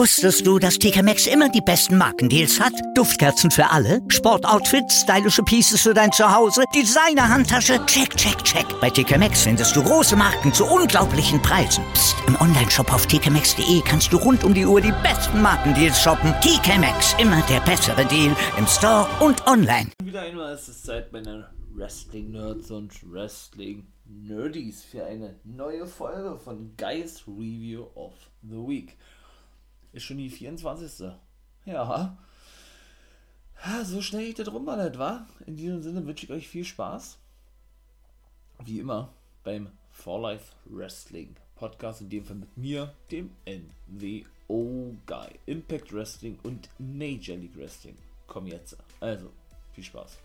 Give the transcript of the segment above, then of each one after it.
Wusstest du, dass TK Maxx immer die besten Markendeals hat? Duftkerzen für alle, Sportoutfits, stylische Pieces für dein Zuhause, Designer-Handtasche, check, check, check. Bei TK Maxx findest du große Marken zu unglaublichen Preisen. Psst. im Onlineshop auf tkmaxx.de kannst du rund um die Uhr die besten Markendeals shoppen. TK Maxx, immer der bessere Deal im Store und online. Wieder einmal ist es Zeit, meine Wrestling-Nerds und Wrestling-Nerdies für eine neue Folge von Guys Review of the Week. Ist schon die 24. Ja. So schnell geht das rum, war? In diesem Sinne wünsche ich euch viel Spaß. Wie immer beim For Life Wrestling Podcast, in dem Fall mit mir, dem NWO Guy. Impact Wrestling und Major League Wrestling. Komm jetzt. Also, viel Spaß.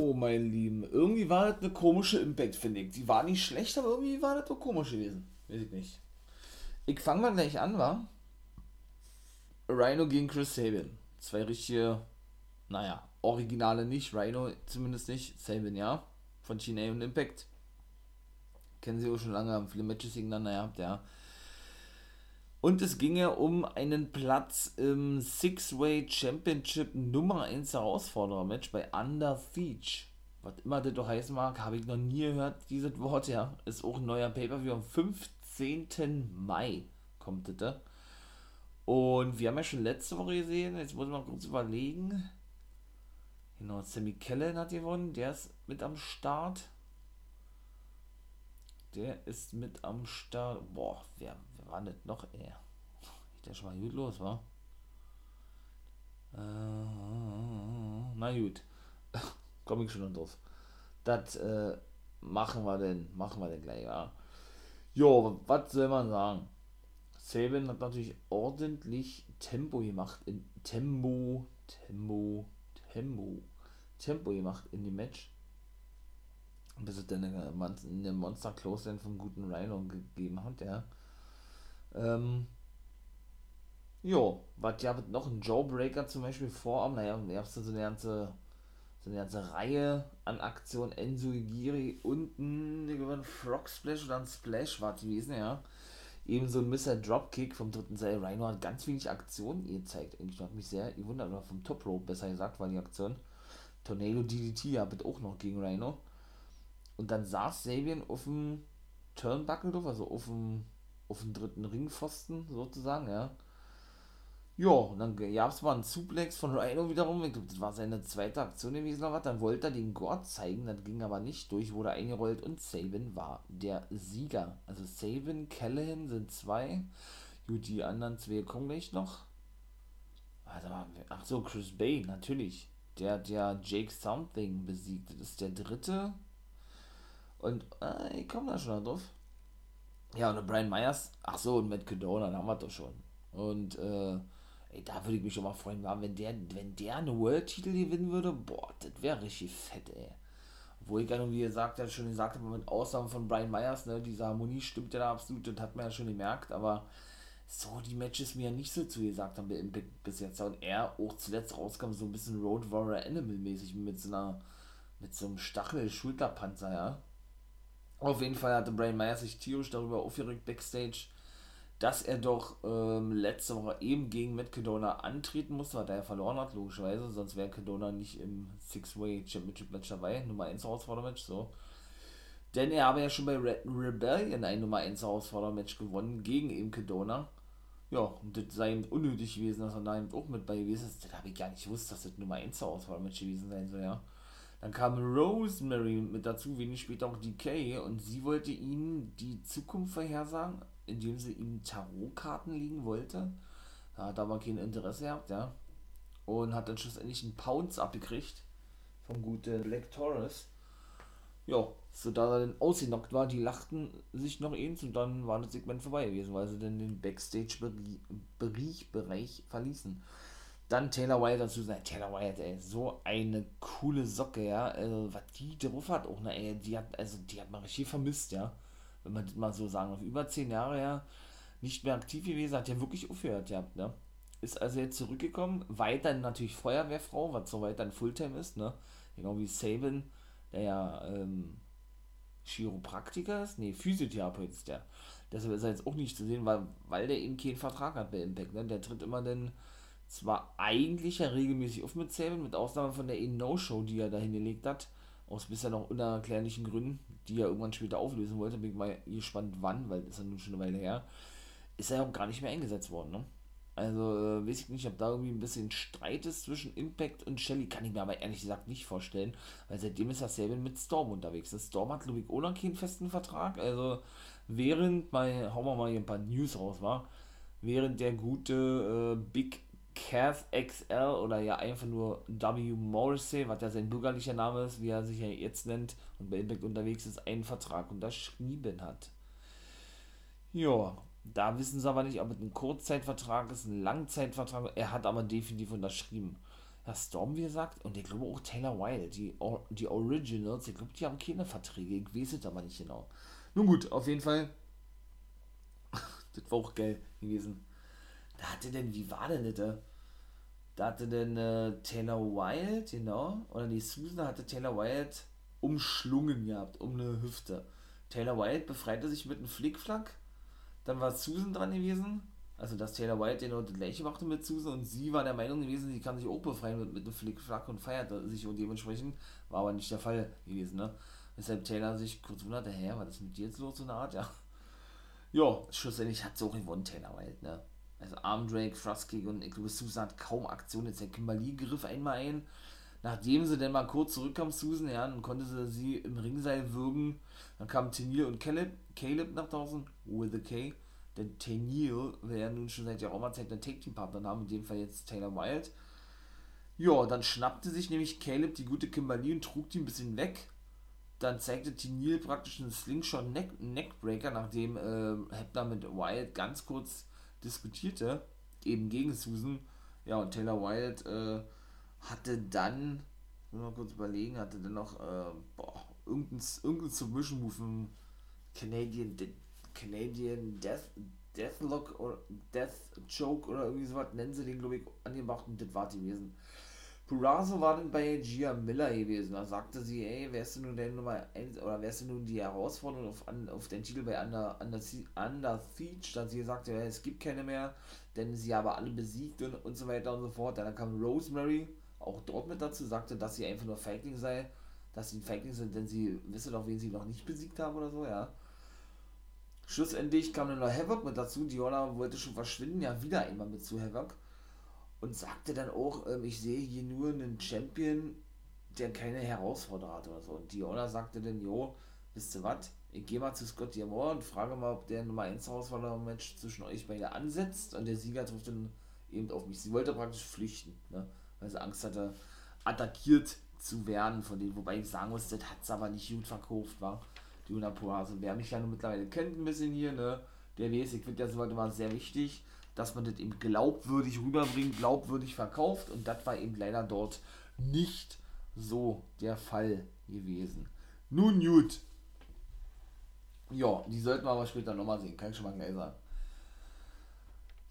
Oh, mein Lieben. Irgendwie war das eine komische Impact, finde ich. Die war nicht schlecht, aber irgendwie war das so komisch gewesen. Weiß ich nicht. Ich fange mal gleich an, war. Rhino gegen Chris Sabin. Zwei richtige, naja, Originale nicht. Rhino zumindest nicht. Sabin, ja. Von TNA und Impact. Kennen sie auch schon lange, haben viele Matches gegeneinander gehabt, ja. Und es ginge um einen Platz im Six-Way Championship Nummer 1 Herausforderer-Match bei Under Siege. Was immer das doch heißen mag, habe ich noch nie gehört, dieses Wort, ja. Ist auch ein neuer Pay-Per-View am 15. Mai kommt das. Und wir haben ja schon letzte Woche gesehen, jetzt muss mal kurz überlegen. Genau, Sammy Kellen hat gewonnen, der ist mit am Start. Der ist mit am Start. Boah, wer, wer war das noch, ey? Der schon mal gut los, war. Äh, na gut. Komme ich schon drauf. Das äh, machen wir denn, machen wir denn gleich, ja. Jo, was soll man sagen? Saban hat natürlich ordentlich Tempo gemacht in Tempo, Tempo, Tempo, Tempo gemacht in dem Match bis es dann eine Monster Close vom guten Rhino gegeben hat, ja. Ähm, jo, was ja noch ein Jawbreaker zum Beispiel vorab, naja, ihr habt so eine ganze, so eine ganze Reihe an Aktionen, Enzo Igiri und ein Frog Splash oder ein Splash war gewesen, ja. Ebenso ein Mr. Dropkick vom dritten Seil. Rhino hat ganz wenig Aktionen gezeigt. Eigentlich hat mich sehr gewundert, oder vom Top Rope besser gesagt, war die Aktion. Tornado DDT habt auch noch gegen Rhino. Und dann saß Sabian auf dem Turnbuckle also auf dem, auf dem dritten Ringpfosten sozusagen, ja. Ja, und dann gab es mal einen Suplex von Rhino wiederum. Ich glaube, das war seine zweite Aktion gewesen oder was. Dann wollte er den Gott zeigen, das ging aber nicht durch, wurde eingerollt und Sabin war der Sieger. Also Sabin, Callahan sind zwei. Gut, die anderen zwei kommen gleich noch. Warte mal, ach so, Chris Bay, natürlich. Der, der Jake Something besiegt. Das ist der dritte. Und äh, ich komme da schon drauf. Ja, und Brian Myers, ach so, und Matt Cadona, da haben wir doch schon. Und äh, ey, da würde ich mich schon mal freuen, wenn der, wenn der einen World-Titel gewinnen würde, boah, das wäre richtig fett, ey. Obwohl ich ja, wie gesagt, ja schon gesagt habe, mit Ausnahme von Brian Myers, ne, diese Harmonie stimmt ja da absolut, das hat man ja schon gemerkt, aber so die Matches mir ja nicht so zugesagt haben bis jetzt. Und er auch zuletzt rauskam, so ein bisschen Road Warrior Animal mäßig mit so einer, mit so einem Stachel-Schulterpanzer, ja. Auf jeden Fall hatte Brian Myers sich tierisch darüber aufgeregt backstage, dass er doch ähm, letzte Woche eben gegen Matt Cadona antreten musste, weil er verloren hat, logischerweise, sonst wäre Cadona nicht im Six-Way Championship Match dabei, Nummer 1 Herausfordermatch, so. Denn er habe ja schon bei Red Rebellion ein Nummer 1 Herausfordermatch gewonnen gegen eben Cadona. Ja, und das sei ihm unnötig gewesen, dass er da eben auch mit bei gewesen ist. Das habe ich gar nicht gewusst, dass das Nummer 1 Herausfordermatch gewesen sein soll, ja. Dann kam Rosemary mit dazu, wenig später auch DK und sie wollte ihm die Zukunft vorhersagen, indem sie ihm Tarotkarten liegen wollte. Da hat aber kein Interesse gehabt, ja. Und hat dann schlussendlich einen Pounce abgekriegt vom guten Black Taurus. Ja, so da er dann ausgenockt war, die lachten sich noch eins und dann war das Segment vorbei gewesen, weil sie dann den Backstage-Bereich verließen. Dann Taylor Wilde dazu sagen, Taylor Wilde, ey, so eine coole Socke, ja. Also, was die drauf hat, auch, ne, ey, die hat, also, die hat man richtig vermisst, ja. Wenn man das mal so sagen, auf über zehn Jahre her nicht mehr aktiv gewesen, hat ja wirklich aufgehört, ja, ne. ist also jetzt zurückgekommen, weiterhin natürlich Feuerwehrfrau, was soweit dann Fulltime ist, ne? Genau wie Sabin, der ja ähm, Chiropraktiker ist, nee, Physiotherapeut ist der. Deshalb ist er jetzt auch nicht zu sehen, weil, weil der eben keinen Vertrag hat bei Impact, ne? Der tritt immer dann zwar eigentlich ja regelmäßig auf mit Sabin, mit Ausnahme von der E-No-Show, die er da hingelegt hat, aus bisher noch unerklärlichen Gründen, die er irgendwann später auflösen wollte, bin ich mal gespannt wann, weil das ist ja nun schon eine Weile her, ist er ja auch gar nicht mehr eingesetzt worden, ne? Also äh, weiß ich nicht, ob da irgendwie ein bisschen Streit ist zwischen Impact und Shelly, kann ich mir aber ehrlich gesagt nicht vorstellen, weil seitdem ist das Sabin mit Storm unterwegs. Das Storm hat, auch noch keinen festen Vertrag, also während, mal, hauen wir mal hier ein paar News raus, war, während der gute äh, Big Cass XL oder ja einfach nur W. Morrissey, was ja sein bürgerlicher Name ist, wie er sich ja jetzt nennt und bei Impact unterwegs ist, einen Vertrag unterschrieben hat. Ja, da wissen sie aber nicht, ob es ein Kurzzeitvertrag ist, ein Langzeitvertrag. Er hat aber definitiv unterschrieben. Ja, Storm, wie gesagt, und ich glaube auch Taylor Wilde, die, die Originals, ich glaube, die haben keine Verträge. Ich weiß es aber nicht genau. Nun gut, auf jeden Fall. das war auch geil gewesen. Da hatte denn, wie war denn das? Da hatte denn äh, Taylor Wilde, genau, oder die Susan hatte Taylor Wilde umschlungen gehabt, um eine Hüfte. Taylor Wilde befreite sich mit einem Flickflack dann war Susan dran gewesen. Also, dass Taylor White genau das gleiche machte mit Susan und sie war der Meinung gewesen, sie kann sich auch befreien mit, mit einem Flickflack und feierte sich und dementsprechend war aber nicht der Fall gewesen, ne? Weshalb Taylor sich kurz wunderte, hä, was ist mit dir jetzt los, so eine Art, ja. Ja, schlussendlich hat sie auch gewonnen, Taylor White, ne? Also Armdrake, Frostkick und glaube, Susan hat kaum Aktion. Jetzt der Kimberly griff einmal ein. Nachdem sie dann mal kurz zurückkam, Susan, ja, dann konnte sie sie im Ringseil würgen. Dann kamen Tenil und Caleb, Caleb nach draußen, with a K. Denn Tenil will ja nun schon seit geraumer Zeit einen Take-Team-Partner haben, in dem Fall jetzt Taylor Wilde. Ja, dann schnappte sich nämlich Caleb die gute Kimberly und trug die ein bisschen weg. Dann zeigte Tenil praktisch einen Slingshot Neck Neckbreaker, nachdem äh, Hebner mit Wilde ganz kurz diskutierte, eben gegen Susan. Ja, und Taylor Wilde äh, hatte dann, mal kurz überlegen, hatte dann noch, äh, boah, irgendein, irgendein Submission Move, Canadian, Canadian Death, Deathlock oder Death Choke oder irgendwie sowas, nennen sie den, glaube ich, angemacht und das war die gewesen. Purazo war dann bei Gia Miller gewesen. Da sagte sie, ey, wärst du nun der Nummer 1 oder wärst du nun die Herausforderung auf, auf den Titel bei Under, Under, Under Siege? Dann sie sagte, ja, es gibt keine mehr, denn sie aber alle besiegt und, und so weiter und so fort. Dann kam Rosemary auch dort mit dazu, sagte, dass sie einfach nur Feigling sei dass sie ein Feigling sind, denn sie wissen doch, wen sie noch nicht besiegt haben oder so, ja. Schlussendlich kam dann noch Havoc mit dazu. Diona wollte schon verschwinden, ja, wieder einmal mit zu Havoc. Und sagte dann auch, ähm, ich sehe hier nur einen Champion, der keine Herausforderer hat oder so. Und Diona sagte dann, jo, wisst ihr was? Ich gehe mal zu Scott Diamore und frage mal, ob der Nummer 1 Herausforderer-Match zwischen euch beide ansetzt. Und der Sieger trifft dann eben auf mich. Sie wollte praktisch flüchten, ne? weil sie Angst hatte, attackiert zu werden von denen, wobei ich sagen muss, das hat es aber nicht gut verkauft, war die Unapur. Also wer mich ja nun mittlerweile kennt ein bisschen hier, ne, der weiß, ich finde das heute mal sehr wichtig, dass man das eben glaubwürdig rüberbringt, glaubwürdig verkauft und das war eben leider dort nicht so der Fall gewesen. Nun gut. Ja, die sollten wir aber später nochmal sehen, kann ich schon mal gleich sagen.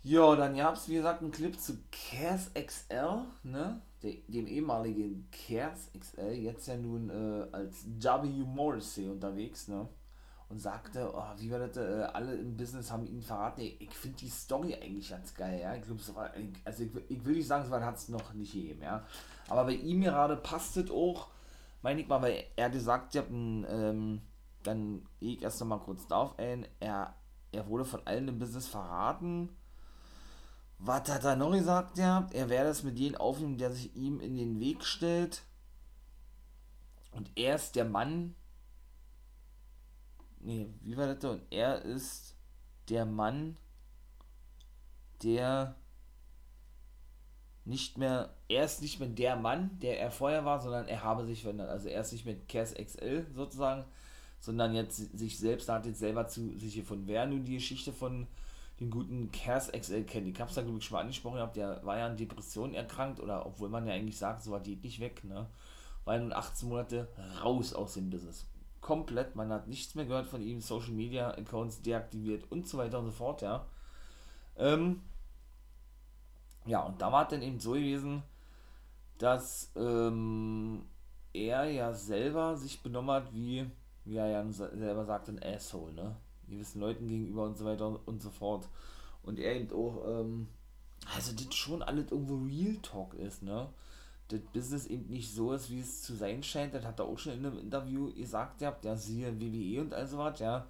Ja, dann gab es wie gesagt einen Clip zu Cares XL, ne? dem ehemaligen Cares XL, jetzt ja nun äh, als W. Morrissey unterwegs, ne? Und sagte, oh, wie war das, äh, alle im Business haben ihn verraten. Ich, ich finde die Story eigentlich ganz geil, ja. Ich glaube, also ich, ich, will nicht sagen, so hat es noch nicht gegeben, ja. Aber bei ihm gerade passt es auch, meine ich mal, weil er gesagt hat, ähm, dann gehe ich erst noch mal kurz darauf ein, er, er wurde von allen im Business verraten was hat er noch gesagt? Ja, er werde es mit jedem aufnehmen, der sich ihm in den Weg stellt. Und er ist der Mann. Nee, wie war das? Und er ist der Mann, der nicht mehr, er ist nicht mehr der Mann, der er vorher war, sondern er habe sich verändert. Also er ist nicht mehr Cass XL sozusagen, sondern jetzt sich selbst, hat jetzt selber zu sich gefunden. Wer nun die Geschichte von den guten Cares XL kennt. Ich hab's da, glaube ich, schon mal angesprochen der war ja an Depressionen erkrankt, oder obwohl man ja eigentlich sagt, so war die nicht weg, ne? War ja nun 18 Monate raus aus dem Business. Komplett, man hat nichts mehr gehört von ihm, Social Media Accounts deaktiviert und so weiter und so fort, ja. Ähm, Ja, und da war es dann eben so gewesen, dass ähm, er ja selber sich benommen hat, wie, wie er ja selber sagt, ein Asshole, ne? Gewissen Leuten gegenüber und so weiter und so fort. Und er eben auch, ähm, also das schon alles irgendwo Real Talk ist, ne? Das Business eben nicht so ist, wie es zu sein scheint. Das hat er auch schon in einem Interview gesagt, ja, der siehe WWE und all so was, ja.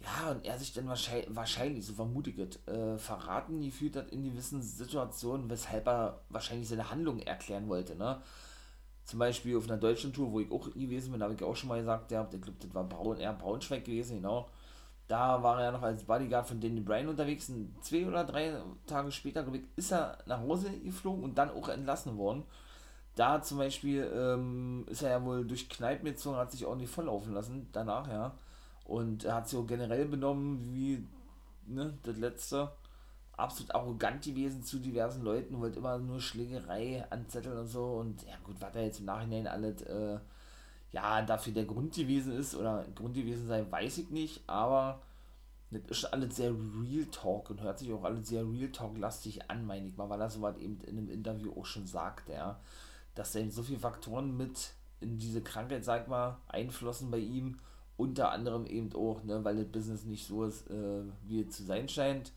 Ja, und er sich dann wahrscheinlich, wahrscheinlich so vermutet, äh, verraten gefühlt hat in gewissen Situationen, weshalb er wahrscheinlich seine Handlung erklären wollte, ne? Zum Beispiel auf einer deutschen Tour, wo ich auch gewesen bin, habe ich auch schon mal gesagt, ja, ich glaube, das war Braun, eher Braunschweig gewesen, genau da war er ja noch als Bodyguard von Danny Bryan unterwegs. Und zwei oder drei Tage später, ich, ist er nach Hause geflogen und dann auch entlassen worden. Da zum Beispiel ähm, ist er ja wohl durch Kneipen gezogen, hat sich ordentlich volllaufen lassen, danach, ja. Und er hat sich auch generell benommen wie ne, das letzte. Absolut arrogant gewesen zu diversen Leuten, wollte immer nur Schlägerei anzetteln und so. Und ja, gut, was er jetzt im Nachhinein alles. Äh, ja, dafür der Grund gewesen ist oder Grund gewesen sei, weiß ich nicht, aber das ist alles sehr Real Talk und hört sich auch alles sehr Real Talk-lastig an, meine ich mal, weil er so was eben in einem Interview auch schon sagt, ja, dass da eben so viele Faktoren mit in diese Krankheit, sag mal, einflossen bei ihm, unter anderem eben auch, ne, weil das Business nicht so ist, äh, wie es zu sein scheint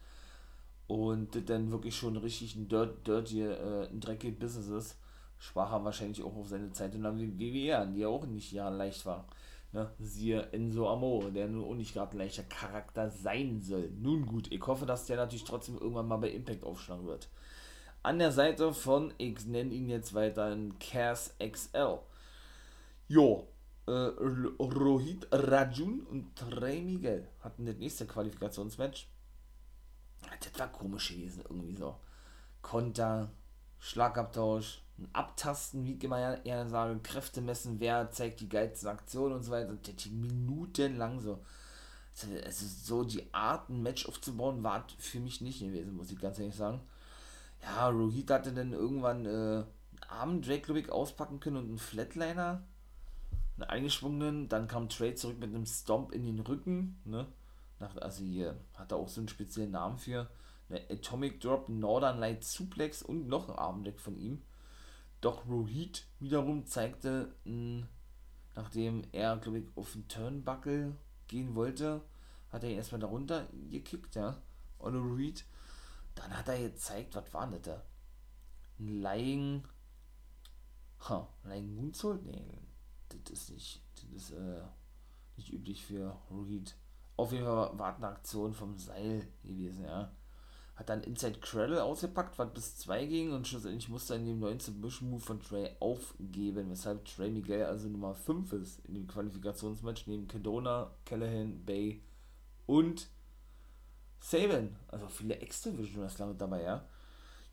und das dann wirklich schon richtig ein dirt, dirty, äh, ein dreckiges Business ist sprach er wahrscheinlich auch auf seine Zeit in der WWE an, die ja auch nicht ja leicht war. Ne? Siehe Enzo Amore, der nun auch nicht gerade ein leichter Charakter sein soll. Nun gut, ich hoffe, dass der natürlich trotzdem irgendwann mal bei Impact aufschlagen wird. An der Seite von, ich nenne ihn jetzt weiterhin Cass XL. Jo, äh, Rohit Rajun und Trey Miguel hatten das nächste Qualifikationsmatch. Das war komisch gewesen, irgendwie so. Konter, Schlagabtausch, Abtasten, wie immer eher sage, Kräfte messen, wer zeigt die geilsten Aktionen und so weiter. Das ging minutenlang so. Also so die Art, ein Match aufzubauen, war für mich nicht gewesen, muss ich ganz ehrlich sagen. Ja, Rohit hatte dann irgendwann äh, einen Arm Drake, glaube ich, auspacken können und einen Flatliner, einen eingeschwungenen. Dann kam Trey zurück mit einem Stomp in den Rücken. Ne? Nach, also hier hat er auch so einen speziellen Namen für. Eine Atomic Drop, Northern Light Suplex und noch ein Armdeck von ihm. Doch Rohit wiederum zeigte, mh, nachdem er, glaube ich, auf den Turnbuckle gehen wollte, hat er ihn erstmal darunter gekickt, ja. Und Rohit. Dann hat er gezeigt, was war das da? Ein Lying. Ha, Lying Moonsault? Nee, das ist nicht. Das ist äh, nicht üblich für Rohit. Auf jeden Fall war eine Aktion vom Seil gewesen, ja hat dann Inside Cradle ausgepackt, was bis 2 ging und schlussendlich musste er in dem 19 Submission Move von Trey aufgeben, weshalb Trey Miguel also Nummer 5 ist in dem Qualifikationsmatch neben Kedona, Callahan, Bay und Saban. Also viele X-Division Wrestler mit dabei, ja.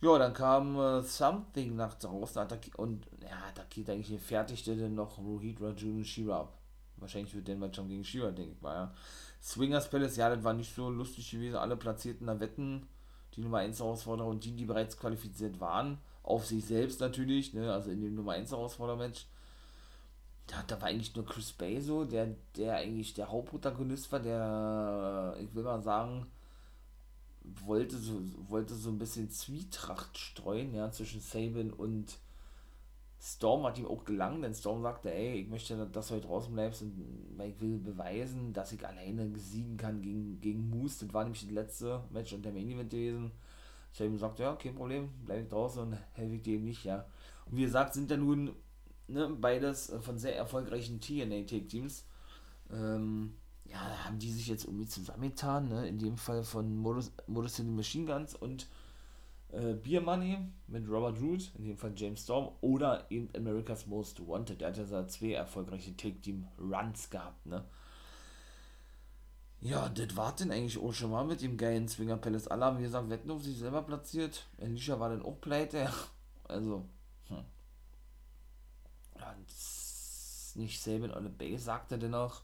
Ja, dann kam äh, Something nach draußen und ja, da geht eigentlich fertigte dann noch Rohit Rajun und Shira ab. Wahrscheinlich wird der Match schon gegen Shira, denke ich mal, ja. Swingers Palace, ja, das war nicht so lustig gewesen. Alle platzierten da Wetten die Nummer 1 Herausforderer und die, die bereits qualifiziert waren, auf sich selbst natürlich, ne, also in dem Nummer 1 Herausfordermatch. Da, da war eigentlich nur Chris Bay so, der, der eigentlich der Hauptprotagonist war, der, ich will mal sagen, wollte so, wollte so ein bisschen Zwietracht streuen, ja, zwischen Saban und Storm hat ihm auch gelangt, denn Storm sagte, ey, ich möchte, dass du heute draußen bleibst, und, ich will beweisen, dass ich alleine siegen kann gegen, gegen Moose. Das war nämlich das letzte Match und der Main Event gewesen. Ihm gesagt, ja, kein Problem, bleib ich draußen und helfe ich dir eben nicht, ja. Und wie gesagt, sind ja nun ne, beides von sehr erfolgreichen TNA-Take-Teams. Ähm, ja, haben die sich jetzt irgendwie zusammengetan, ne? in dem Fall von Modus, in the Machine Guns und äh, Beer Money mit Robert Root, in dem Fall James Storm, oder eben America's Most Wanted. Der hat ja zwei erfolgreiche Take-Team-Runs gehabt, ne? Ja, das war denn eigentlich auch schon mal mit dem geilen Swinger Palace. Alle haben, wie gesagt, Wetten auf sich selber platziert. Alicia war dann auch pleite. Also, hm. Ja, nicht Sabin oder Bay sagte dennoch.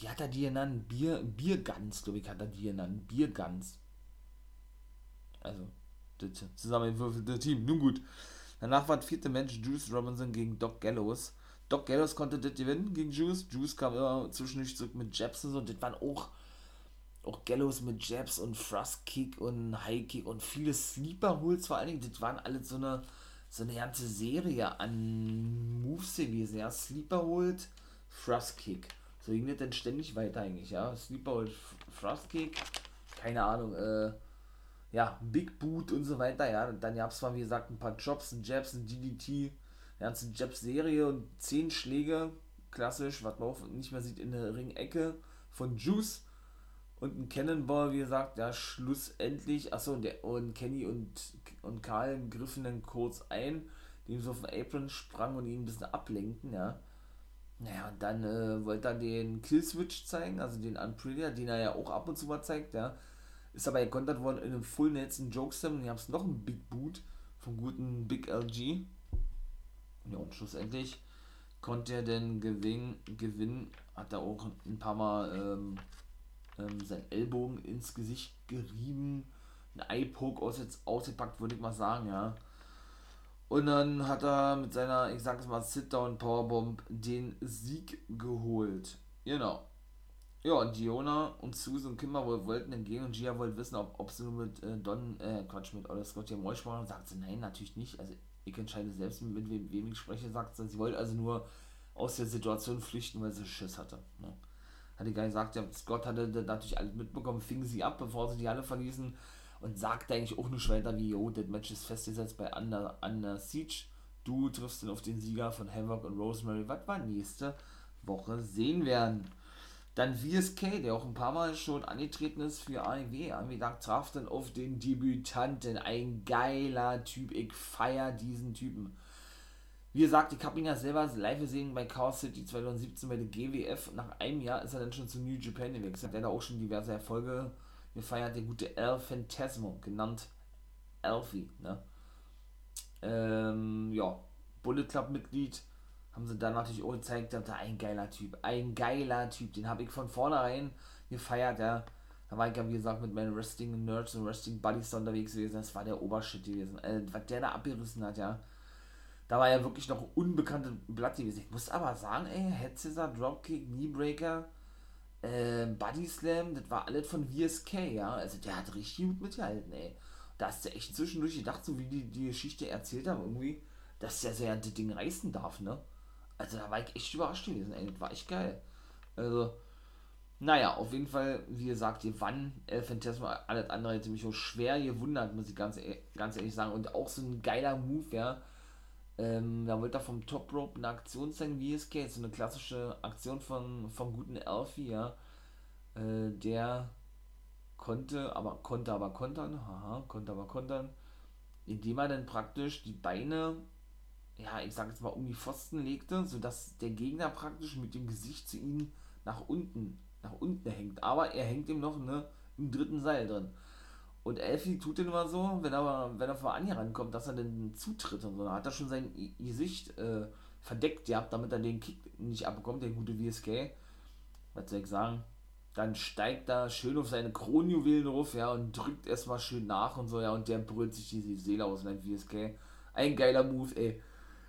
Wie hat er die genannt? Bier, Biergans, glaube ich, hat er die genannt. Biergans. Also, das zusammengewürfelte Team. Nun gut. Danach war das vierte Match Juice Robinson gegen Doc Gallows. Doc Gallows konnte das gewinnen gegen Juice. Juice kam immer zwischendurch zurück mit Jabs und so. Das waren auch auch Gallows mit Jabs und Thrust Kick und High Kick und viele Sleeper Holds vor allen Dingen, das waren alles so eine, so eine ganze Serie an Moves gewesen, ja, Sleeper Hold, Thrust Kick. Das dann ständig weiter eigentlich, ja, Sleeper Hold, Thrust Kick, keine Ahnung, äh, ja, Big Boot und so weiter, ja, dann gab es zwar, wie gesagt, ein paar Jobs, ein Jabs, ein DDT, eine ganze Jabs-Serie und zehn Schläge, klassisch, was man auch nicht mehr sieht in der Ringecke von Juice und ein Cannonball, wie gesagt, ja, schlussendlich, achso, und, der, und Kenny und, und Karl griffen dann kurz ein, dem so auf den Apron sprang und ihn ein bisschen ablenkten, ja. Naja, und dann äh, wollte er den Killswitch zeigen, also den Unprettier, den er ja auch ab und zu mal zeigt, ja. Ist aber gekontert worden in einem Full Nelson Jokeslam und hier haben noch einen Big Boot vom guten Big LG. Ja, und schlussendlich konnte er denn gewinnen, gewinnen hat er auch ein paar Mal ähm, ähm, seinen Ellbogen ins Gesicht gerieben, ein Eye-Poke aus, ausgepackt, würde ich mal sagen, ja. Und dann hat er mit seiner, ich sag es mal, Sit-Down Powerbomb den Sieg geholt. Genau. Ja, und Diona und Susan und Kimber wollten dann gehen und Gia wollte wissen, ob, ob sie nur mit äh, Don, äh, Quatsch, mit Ola Scott hier Moy sprachen. Sagt sie, nein, natürlich nicht. Also ich entscheide selbst, mit wem, wem ich spreche, sagt sie. Sie wollte also nur aus der Situation flüchten, weil sie Schiss hatte. Ne? Hatte gar gesagt, ja, Scott hatte natürlich alles mitbekommen, fing sie ab, bevor sie die Halle verließen und sagte eigentlich auch nur weiter wie, jo, das Match ist festgesetzt bei Under, Under Siege. Du triffst dann auf den Sieger von Havoc und Rosemary, was wir nächste Woche sehen werden. Dann VSK, der auch ein paar Mal schon angetreten ist für AEW. AEW traf dann auf den Debütanten. Ein geiler Typ. Ich feier diesen Typen. Wie gesagt, ich habe ihn ja selber live gesehen bei Chaos City 2017 bei der GWF. Nach einem Jahr ist er dann schon zu New Japan gewechselt. Der hat auch schon diverse Erfolge gefeiert. Der gute El Fantasmo, genannt Elfie. Ne? Ähm, ja, Bullet Club Mitglied haben sie dann natürlich auch gezeigt, da ein geiler Typ, ein geiler Typ, den habe ich von vornherein gefeiert, ja. Da war ich ja, wie gesagt, mit meinen Wrestling Nerds und Wrestling Buddies unterwegs gewesen, das war der Obershit gewesen. Äh, was der da abgerissen hat, ja. Da war ja wirklich noch unbekannte Blatt gewesen. Ich muss aber sagen, ey, Scissor, Dropkick, Kneebreaker, äh, Body Slam, das war alles von VSK, ja. Also der hat richtig gut mitgehalten, ey. Da hast du echt zwischendurch gedacht, so wie die, die Geschichte erzählt haben, irgendwie, dass der so ja das Ding reißen darf, ne? Also da war ich echt überrascht gewesen, ey. Das war echt geil. Also, naja, auf jeden Fall, wie gesagt, wann El Phantasma, alles andere hätte mich auch schwer gewundert, muss ich ganz, ganz ehrlich sagen. Und auch so ein geiler Move, ja. Ähm, da wollte er vom Top Rope eine Aktion zeigen, wie es geht. So eine klassische Aktion von, vom guten Elfie, ja. Äh, der konnte, aber konnte aber kontern, haha, konnte aber kontern, indem er dann praktisch die Beine ja, ich sag jetzt mal, um die Pfosten legte, sodass der Gegner praktisch mit dem Gesicht zu ihm nach unten, nach unten hängt. Aber er hängt ihm noch ne, im dritten Seil drin. Und Elfie tut den immer so, wenn er, wenn er vor Anja rankommt, dass er dann zutritt und so. Da hat er schon sein Gesicht äh, verdeckt gehabt, damit er den Kick nicht abbekommt, der gute VSK. Was soll ich sagen? Dann steigt er schön auf seine Kronjuwelen drauf, ja, und drückt erstmal schön nach und so, ja, und der brüllt sich die Seele aus, mein VSK. Ein geiler Move, ey.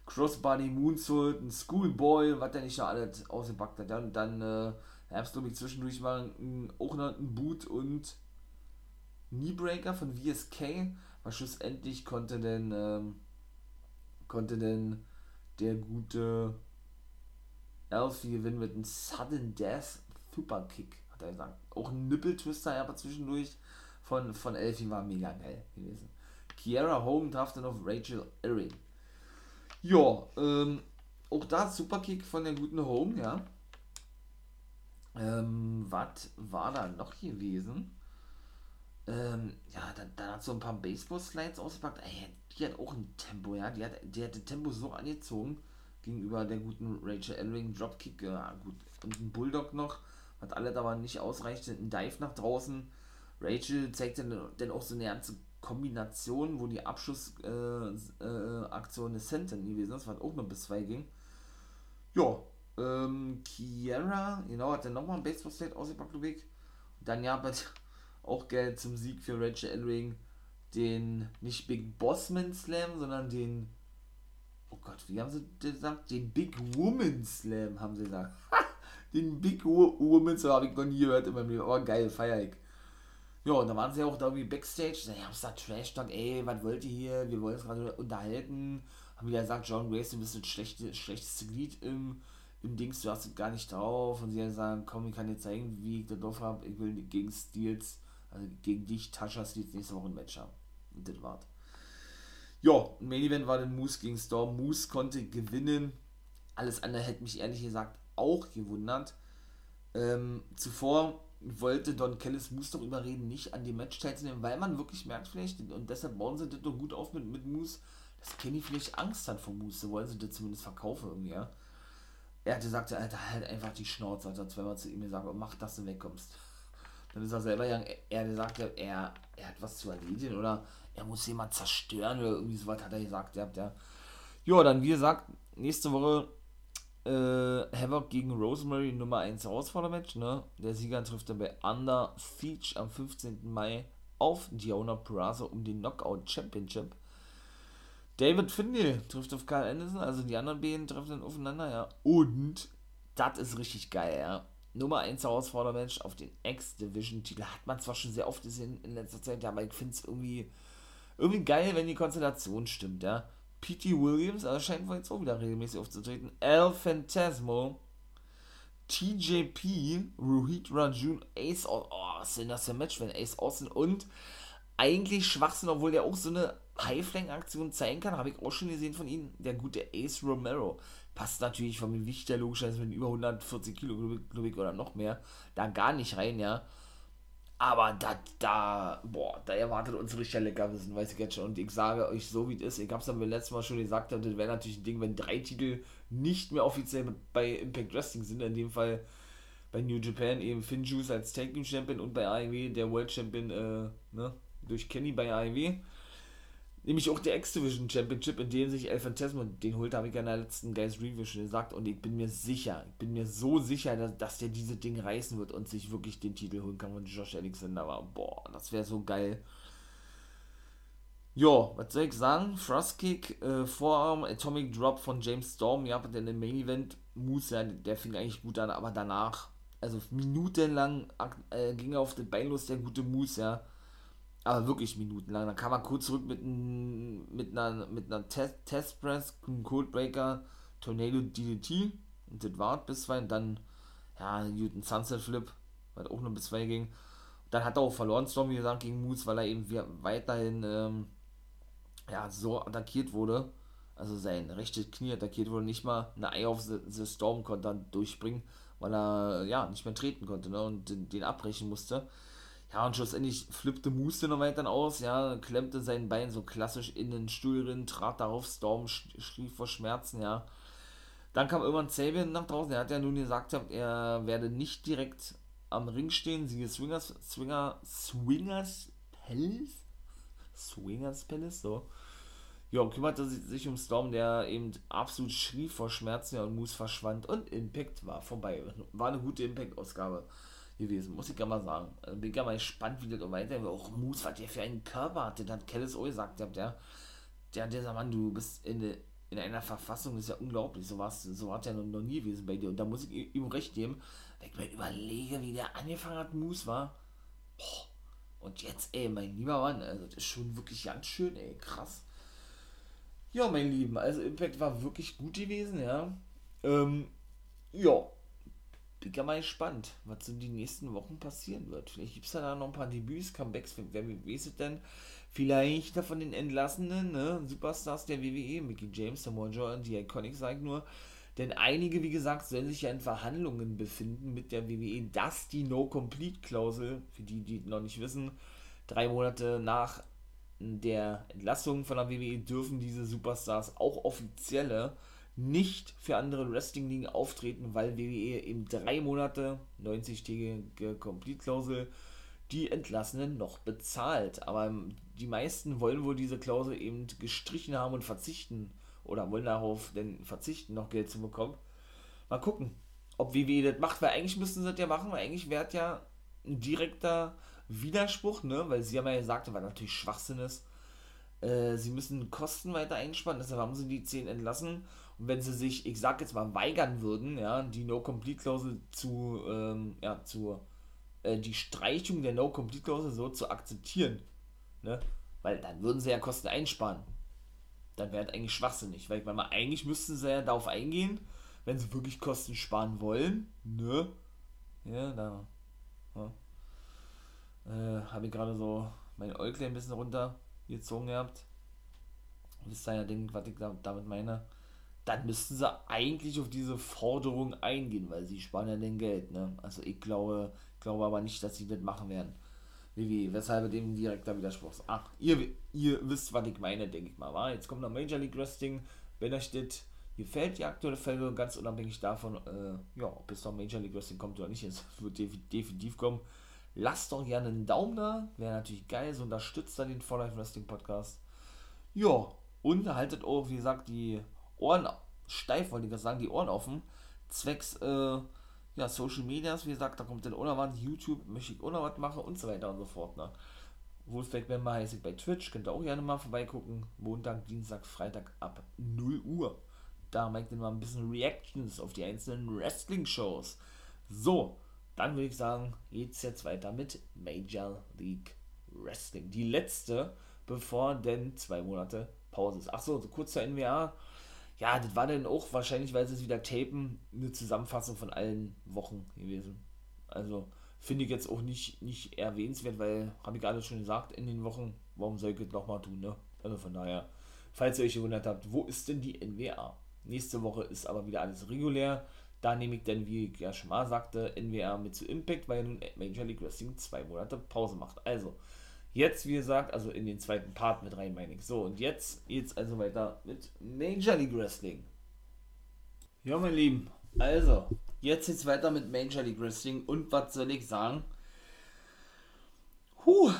Crossbody, Moonsault, ein Schoolboy, was der nicht da alles ausgepackt hat. Dann, dann äh, gab glaube ich, zwischendurch mal ein, auch noch ein Boot und Kneebreaker von VSK. Aber schlussendlich konnte denn, ähm, konnte denn der gute Elfie gewinnen mit einem Sudden Death Superkick, hat er gesagt. Auch ein Nippeltwister, aber zwischendurch von, von Elfie war mega geil gewesen. Kiara Home traf dann auf Rachel Erin. Ja, ähm, auch da Superkick von der guten Home, ja. Ähm, was war da noch gewesen? Ähm, ja, dann, dann hat so ein paar Baseball-Slides ausgepackt. Ey, die hat auch ein Tempo, ja. Die hat, die hat das Tempo so angezogen gegenüber der guten Rachel Elring. Dropkick, ja, gut. Und ein Bulldog noch, hat alle aber nicht ausreicht. Ein Dive nach draußen. Rachel zeigt dann, dann auch so eine ganze Kombination, wo die Abschussaktion äh, äh, des Centen gewesen ist, was auch noch bis 2 ging. Ja, ähm, Kiera, genau, hat dann nochmal ein Baseball-State ausgepackt, Ludwig. dann ja, auch Geld zum Sieg für Rachel Elring, den nicht Big Bossman Slam, sondern den, oh Gott, wie haben sie gesagt? Den Big Woman Slam, haben sie gesagt. den Big Woman, so habe ich noch nie gehört in meinem Leben, aber geil, feier ich. Ja, und da waren sie ja auch da wie Backstage, da haben sie da Trash Talk, ey, was wollt ihr hier, wir wollen uns gerade unterhalten. Haben wieder gesagt, John Grace, du bist das schlechte, schlechteste Glied im, im Dings, du hast gar nicht drauf. Und sie haben gesagt, komm, ich kann dir zeigen, wie ich das drauf habe, ich will gegen Steels, also gegen dich, Tasha Steels, nächste Woche ein Match haben. Und das war's. Ja, Main Event war dann Moose gegen Storm. Moose konnte gewinnen. Alles andere hätte mich ehrlich gesagt auch gewundert. Ähm, zuvor wollte Don Kellis Moose doch überreden, nicht an dem Match teilzunehmen, weil man wirklich merkt vielleicht, und deshalb bauen sie das doch gut auf mit, mit Moose, dass Kenny vielleicht Angst hat vor Moose, so wollen sie das zumindest verkaufen irgendwie, ja. Er hatte gesagt, Alter, halt einfach die Schnauze, als wenn man zu ihm sagt, mach, dass du wegkommst. Dann ist er selber ja, er gesagt, er, er hat was zu erledigen oder er muss jemand zerstören oder irgendwie sowas hat er gesagt, ja. Ja, dann wie gesagt, nächste Woche äh, Havoc gegen Rosemary Nummer 1 Herausfordermatch, ne? Der Sieger trifft dann bei Under Siege am 15. Mai auf Diona Peraza um den Knockout Championship. David Finley trifft auf Carl Anderson, also die anderen beiden treffen dann aufeinander, ja. Und das ist richtig geil, ja. Nummer 1 Herausfordermatch auf den X-Division-Titel hat man zwar schon sehr oft gesehen in letzter Zeit, aber ich finde es irgendwie, irgendwie geil, wenn die Konstellation stimmt, ja. P.T. Williams, also scheint wohl jetzt auch wieder regelmäßig aufzutreten. El Phantasmo, TJP, Rohit Rajun, Ace Austin. Oh, was ist denn das für ein Match, wenn Ace Austin und eigentlich Schwachsinn, obwohl der auch so eine Highflank-Aktion zeigen kann, habe ich auch schon gesehen von ihm. Der gute Ace Romero. Passt natürlich von dem Gewicht der logischerweise mit über 140 Kilo, glaube ich, oder noch mehr, da gar nicht rein, ja. Aber da, da, boah, da erwartet uns richtig lecker wissen, weiß ich jetzt schon. Und ich sage euch so, wie es ist. Ich habe es dann beim letzten Mal schon gesagt, das wäre natürlich ein Ding, wenn drei Titel nicht mehr offiziell bei Impact Wrestling sind. In dem Fall bei New Japan eben Finn Juice als Tag Team Champion und bei AEW der World Champion, äh, ne, durch Kenny bei AEW. Nämlich auch der X-Division Championship, in dem sich El Phantasmo, den holt, habe ich ja in der letzten Guys Review schon gesagt. Und ich bin mir sicher, ich bin mir so sicher, dass, dass der diese Ding reißen wird und sich wirklich den Titel holen kann von Josh Alexander. Aber boah, das wäre so geil. Ja, was soll ich sagen? Frostkick, äh, Vorarm, Atomic Drop von James Storm, ja, denn im Main Event Moose, ja, der fing eigentlich gut an, aber danach, also minutenlang äh, ging er auf den Bein los, der gute Moose, ja aber wirklich minutenlang. Dann kam er kurz zurück mit, ein, mit einer, mit einer Test, Test Codebreaker, Tornado DDT und das war bis zwei. Und dann, ja, Newton Sunset Flip, weil auch nur bis zwei ging. Dann hat er auch verloren, Storm, wie gesagt, gegen Moose, weil er eben weiterhin ähm, ja, so attackiert wurde. Also sein rechtes Knie attackiert wurde, nicht mal eine Eye of the, the Storm konnte dann durchspringen, weil er ja nicht mehr treten konnte ne, und den, den abbrechen musste. Ja, und schlussendlich flippte Moose noch weiter aus, ja, klemmte sein Bein so klassisch in den Stuhl drin, trat darauf, Storm schrie vor Schmerzen, ja. Dann kam irgendwann Sabian nach draußen, er hat ja nun gesagt, er werde nicht direkt am Ring stehen, siehe Swingers, Swinger, Swingers Palace? Swingers Palace, so. Ja, kümmerte sich um Storm, der eben absolut schrie vor Schmerzen, ja, und Moose verschwand und Impact war vorbei. War eine gute Impact-Ausgabe gewesen, muss ich ja mal sagen. Also bin ich ja mal gespannt, wie das weitergeht. Auch Moose, was der für einen Körper hatte, das hat Kellis auch gesagt, der, der, der, dieser Mann, du bist in, in einer Verfassung, das ist ja unglaublich, so war so war ja noch, noch nie gewesen bei dir. Und da muss ich ihm recht geben, wenn ich mir überlege, wie der angefangen hat, Moose war. Boah. Und jetzt, ey, mein lieber Mann, also das ist schon wirklich ganz schön, ey, krass. Ja, mein Lieben, also Impact war wirklich gut gewesen, ja. Ähm, ja, bin ja mal gespannt, was in den nächsten Wochen passieren wird. Vielleicht gibt es da noch ein paar Debüts, Comebacks, wer weiß denn? Vielleicht von den entlassenen ne? Superstars der WWE, Mickey James, Samoa Joe und die Iconics, sag ich nur. Denn einige, wie gesagt, sollen sich ja in Verhandlungen befinden mit der WWE, dass die No-Complete-Klausel, für die, die noch nicht wissen, drei Monate nach der Entlassung von der WWE dürfen diese Superstars auch offizielle nicht für andere Wrestling-Ligen auftreten, weil WWE eben drei Monate, 90-tägige Complete-Klausel, die Entlassenen noch bezahlt. Aber die meisten wollen wohl diese Klausel eben gestrichen haben und verzichten oder wollen darauf denn verzichten, noch Geld zu bekommen. Mal gucken, ob WWE das macht, weil eigentlich müssten sie das ja machen, weil eigentlich wäre ja ein direkter Widerspruch, ne? weil sie haben ja gesagt, was natürlich Schwachsinn ist, äh, sie müssen Kosten weiter einsparen, deshalb haben sie die 10 entlassen. Und wenn sie sich, ich sag jetzt mal, weigern würden, ja, die No-Complete-Klausel zu, ähm, ja, zu, äh, die Streichung der No-Complete-Klausel so zu akzeptieren, ne, weil dann würden sie ja Kosten einsparen. Dann wäre das eigentlich schwachsinnig, weil, weil man eigentlich müssten sie ja darauf eingehen, wenn sie wirklich Kosten sparen wollen, ne, ja, da, ja. Äh, habe ich gerade so mein Äuglein ein bisschen runtergezogen gehabt. Wisst ihr ja, denkt, was ich damit meine dann müssten sie eigentlich auf diese Forderung eingehen, weil sie sparen ja den Geld. Ne? Also ich glaube, glaube aber nicht, dass sie das machen werden. Wie, weshalb dem direkter Widerspruch Ach, ihr, ihr wisst, was ich meine, denke ich mal. Wa? Jetzt kommt noch Major League Wrestling. Wenn euch das gefällt, die aktuelle Folge, ganz unabhängig davon, äh, ja, ob es noch Major League Wrestling kommt oder nicht, es wird definitiv kommen. Lasst doch gerne einen Daumen da, wäre natürlich geil, so unterstützt dann den For Life Wrestling Podcast. Ja, und haltet auch, wie gesagt, die Ohren steif, wollte ich das sagen, die Ohren offen. Zwecks äh, ja, Social Medias, wie gesagt, da kommt dann auch was, YouTube möchte ich auch noch was machen und so weiter und so fort. Ne? Wolfpack Member heiße ich bei Twitch, könnt ihr auch gerne mal vorbeigucken. Montag, Dienstag, Freitag ab 0 Uhr. Da mache ich dann mal ein bisschen Reactions auf die einzelnen Wrestling-Shows. So, dann würde ich sagen, geht's jetzt weiter mit Major League Wrestling. Die letzte, bevor denn zwei Monate Pause ist. Achso, so kurz zur NWA ja, das war dann auch wahrscheinlich, weil sie es wieder tapen, eine Zusammenfassung von allen Wochen gewesen. Also finde ich jetzt auch nicht, nicht erwähnenswert, weil, habe ich gerade schon gesagt, in den Wochen, warum soll ich das nochmal tun, ne? Also von daher, falls ihr euch gewundert habt, wo ist denn die NWA? Nächste Woche ist aber wieder alles regulär. Da nehme ich dann, wie ich ja schon mal sagte, NWA mit zu Impact, weil nun Major League Wrestling zwei Monate Pause macht. Also, Jetzt, wie gesagt, also in den zweiten Part mit rein, meine ich. So, und jetzt geht's also weiter mit Major League Wrestling. Ja, mein Lieben, also, jetzt geht's weiter mit Major League Wrestling und was soll ich sagen? Huh,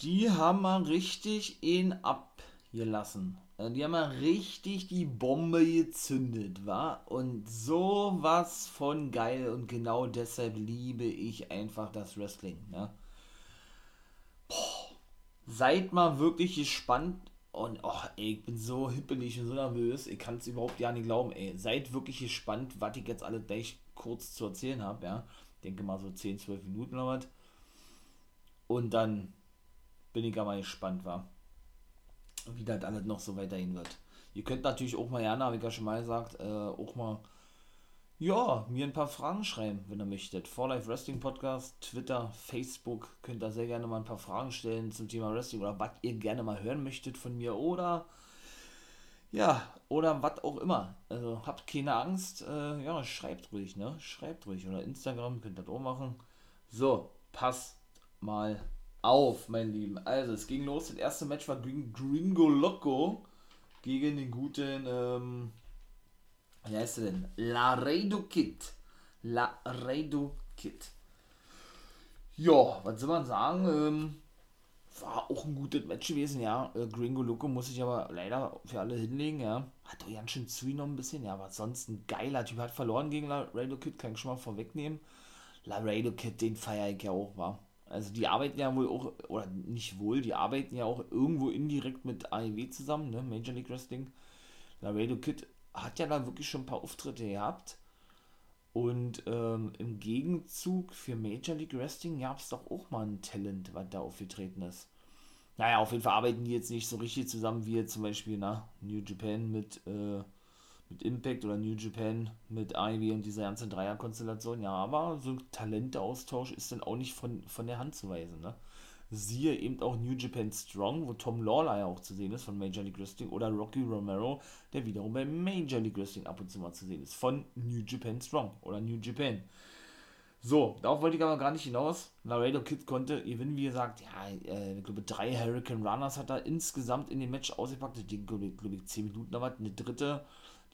die haben mal richtig ihn abgelassen. Also, die haben mal richtig die Bombe gezündet, war Und sowas von geil und genau deshalb liebe ich einfach das Wrestling, ne? Boah seid mal wirklich gespannt. Und oh, ey, ich bin so hippelig und so nervös. Ich kann es überhaupt ja nicht glauben, ey. Seid wirklich gespannt, was ich jetzt alle gleich kurz zu erzählen habe, ja. Ich denke mal so 10, 12 Minuten oder was. Und dann bin ich aber gespannt, war. Wie das alles noch so weiterhin wird. Ihr könnt natürlich auch mal gerne, habe ich ja schon mal gesagt, äh, auch mal ja, mir ein paar Fragen schreiben, wenn ihr möchtet. For Life Wrestling Podcast, Twitter, Facebook, könnt ihr sehr gerne mal ein paar Fragen stellen zum Thema Wrestling oder was ihr gerne mal hören möchtet von mir oder ja, oder was auch immer. Also habt keine Angst, äh, ja, schreibt ruhig, ne? Schreibt ruhig. Oder Instagram könnt ihr das auch machen. So, passt mal auf, mein Lieben. Also, es ging los. Das erste Match war Gringo Loco gegen den guten, ähm, wie heißt er denn? Laredo Kid. Laredo Kid. Ja, was soll man sagen? Ähm, war auch ein gutes Match gewesen, ja. Äh, Gringo Loco muss ich aber leider für alle hinlegen, ja. Hat doch ganz schön zugenommen ein bisschen, ja, aber sonst ein geiler Typ. Hat verloren gegen Laredo Kid, kann ich schon mal vorwegnehmen. Laredo Kid, den feiere ich ja auch, war. Also die arbeiten ja wohl auch, oder nicht wohl, die arbeiten ja auch irgendwo indirekt mit AEW zusammen, ne, Major League Wrestling. Laredo Kid hat ja da wirklich schon ein paar Auftritte gehabt. Und ähm, im Gegenzug für Major League Wrestling gab es doch auch mal ein Talent, was da aufgetreten ist. Naja, auf jeden Fall arbeiten die jetzt nicht so richtig zusammen wie jetzt zum Beispiel na, New Japan mit, äh, mit Impact oder New Japan mit Ivy und dieser ganzen Dreierkonstellation. Ja, aber so Talenteaustausch ist dann auch nicht von, von der Hand zu weisen. Ne? Siehe eben auch New Japan Strong, wo Tom Lawler ja auch zu sehen ist von Major League Wrestling, oder Rocky Romero, der wiederum bei Major League Wrestling ab und zu mal zu sehen ist, von New Japan Strong oder New Japan. So, darauf wollte ich aber gar nicht hinaus. Laredo Kid konnte gewinnen, wie gesagt, ja, äh, ich glaube, drei Hurricane Runners hat er insgesamt in dem Match ausgepackt. Die, glaube ich, glaube ich, 10 Minuten was. Eine dritte,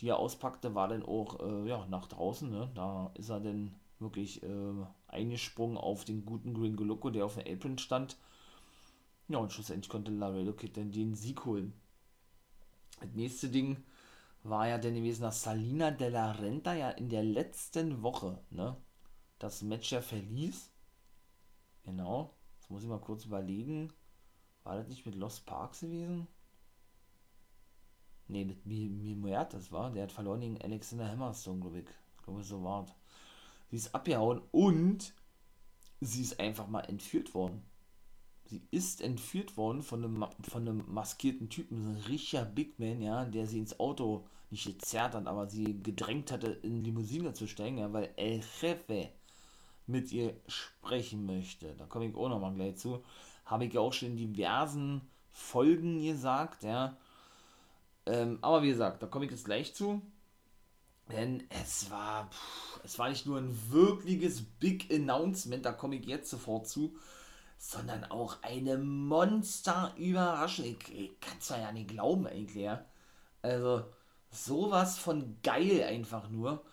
die er auspackte, war dann auch, äh, ja, nach draußen, ne? Da ist er dann wirklich äh, eingesprungen auf den guten Green Loco, der auf dem Apron stand. Ja, und schlussendlich konnte Laredo Kid dann den Sieg holen. Das nächste Ding war ja dann gewesen, dass Salina de la Renta ja in der letzten Woche ne, das Match ja verließ. Genau, das muss ich mal kurz überlegen. War das nicht mit Lost Parks gewesen? nee, mit Mimoyat, das war, der hat verloren gegen Alexander Hammerstone, glaube ich. Ich glaube, so war Sie ist abgehauen und sie ist einfach mal entführt worden. Sie ist entführt worden von einem, von einem maskierten Typen, so ein richtiger Big Man, ja, der sie ins Auto nicht gezerrt hat, aber sie gedrängt hatte, in Limousine zu steigen, ja, weil El Jefe mit ihr sprechen möchte. Da komme ich auch nochmal gleich zu. Habe ich ja auch schon in diversen Folgen gesagt, ja. Ähm, aber wie gesagt, da komme ich jetzt gleich zu. Denn es war, pff, es war nicht nur ein wirkliches Big Announcement, da komme ich jetzt sofort zu, sondern auch eine Monster-Überraschung. Ich, ich kann es ja nicht glauben eigentlich, ja. Also, sowas von geil einfach nur.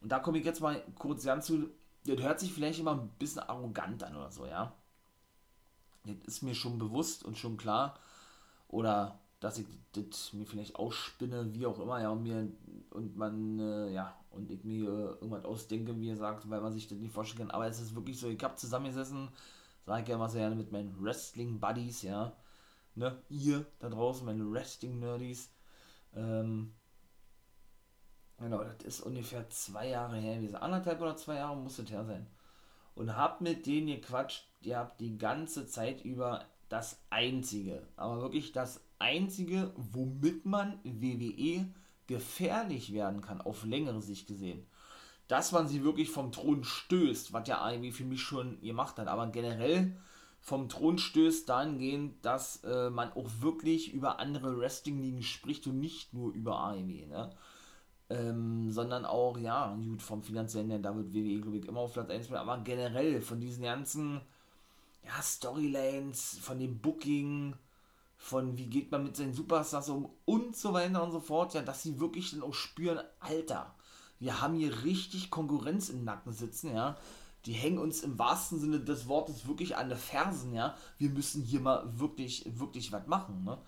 Und da komme ich jetzt mal kurz an zu, das hört sich vielleicht immer ein bisschen arrogant an oder so, ja. Das ist mir schon bewusst und schon klar. Oder dass ich das mir vielleicht ausspinne, wie auch immer, ja, und mir und man, äh, ja, und ich mir äh, irgendwas ausdenke, wie er sagt, weil man sich das nicht vorstellen kann. Aber es ist wirklich so, ich habe zusammengesessen, sage ich ja mal sehr gerne mit meinen Wrestling-Buddies, ja, ne, ihr da draußen, meine Wrestling-Nerdies, ähm, genau, das ist ungefähr zwei Jahre her, wie anderthalb oder zwei Jahre muss das her sein. Und hab mit denen gequatscht, ihr habt die ganze Zeit über das einzige, aber wirklich das einzige, womit man WWE gefährlich werden kann, auf längere Sicht gesehen. Dass man sie wirklich vom Thron stößt, was ja AEW für mich schon gemacht hat, aber generell vom Thron stößt dahingehend, dass äh, man auch wirklich über andere Wrestling-Ligen spricht und nicht nur über AEW, ne? Ähm, sondern auch, ja, gut, vom finanziellen her, da wird WWE, glaube ich, immer auf Platz 1 aber generell von diesen ganzen ja, Storylines, von dem Booking, von wie geht man mit seinen Superstars um und so weiter und so fort, ja, dass sie wirklich dann auch spüren, Alter, wir haben hier richtig Konkurrenz im Nacken sitzen, ja. Die hängen uns im wahrsten Sinne des Wortes wirklich an den Fersen, ja. Wir müssen hier mal wirklich, wirklich was machen, ne?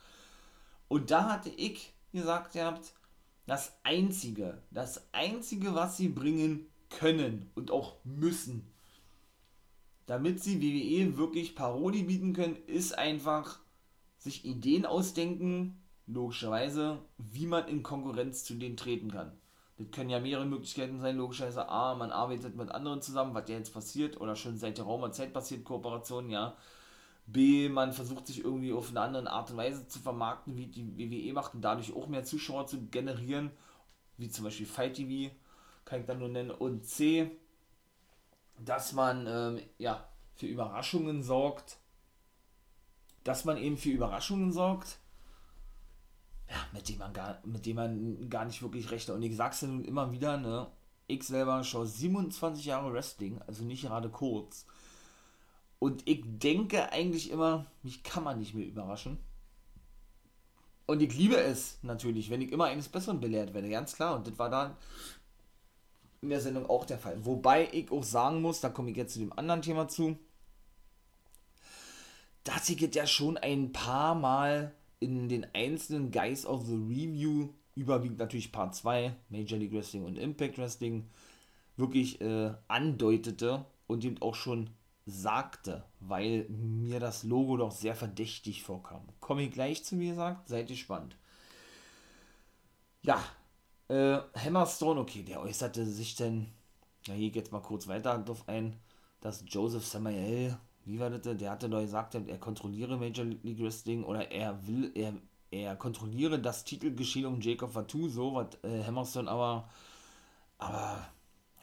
Und da hatte ich gesagt, ihr habt das Einzige, das Einzige, was sie bringen können und auch müssen, damit sie WWE wirklich Parodie bieten können, ist einfach sich Ideen ausdenken, logischerweise, wie man in Konkurrenz zu denen treten kann. Das können ja mehrere Möglichkeiten sein, logischerweise. A, man arbeitet mit anderen zusammen, was ja jetzt passiert, oder schon seit der Raumer Zeit passiert, Kooperationen, ja. B, man versucht sich irgendwie auf eine andere Art und Weise zu vermarkten, wie die WWE macht und dadurch auch mehr Zuschauer zu generieren, wie zum Beispiel Fight TV, kann ich dann nur nennen. Und C, dass man ähm, ja, für Überraschungen sorgt, dass man eben für Überraschungen sorgt, ja, mit dem man gar, mit dem man gar nicht wirklich rechnet. Und ich sag's ja nun immer wieder, ne, ich selber schaue 27 Jahre Wrestling, also nicht gerade kurz. Und ich denke eigentlich immer, mich kann man nicht mehr überraschen. Und ich liebe es natürlich, wenn ich immer eines Besseren belehrt werde, ganz klar. Und das war dann in der Sendung auch der Fall. Wobei ich auch sagen muss, da komme ich jetzt zu dem anderen Thema zu, dass ich es ja schon ein paar Mal in den einzelnen Guys of the Review, überwiegend natürlich Part 2, Major League Wrestling und Impact Wrestling, wirklich äh, andeutete und eben auch schon sagte, weil mir das Logo doch sehr verdächtig vorkam. Komme ich gleich zu, wie gesagt, seid gespannt. Ja, äh, Hammerstone, okay, der äußerte sich denn, ja, hier geht mal kurz weiter drauf ein, dass Joseph Samael wie war das, der hatte doch gesagt, er kontrolliere Major League Wrestling oder er will, er, er kontrolliere das Titelgeschehen um Jacob Fatu, so was äh, Hammerstone aber, aber,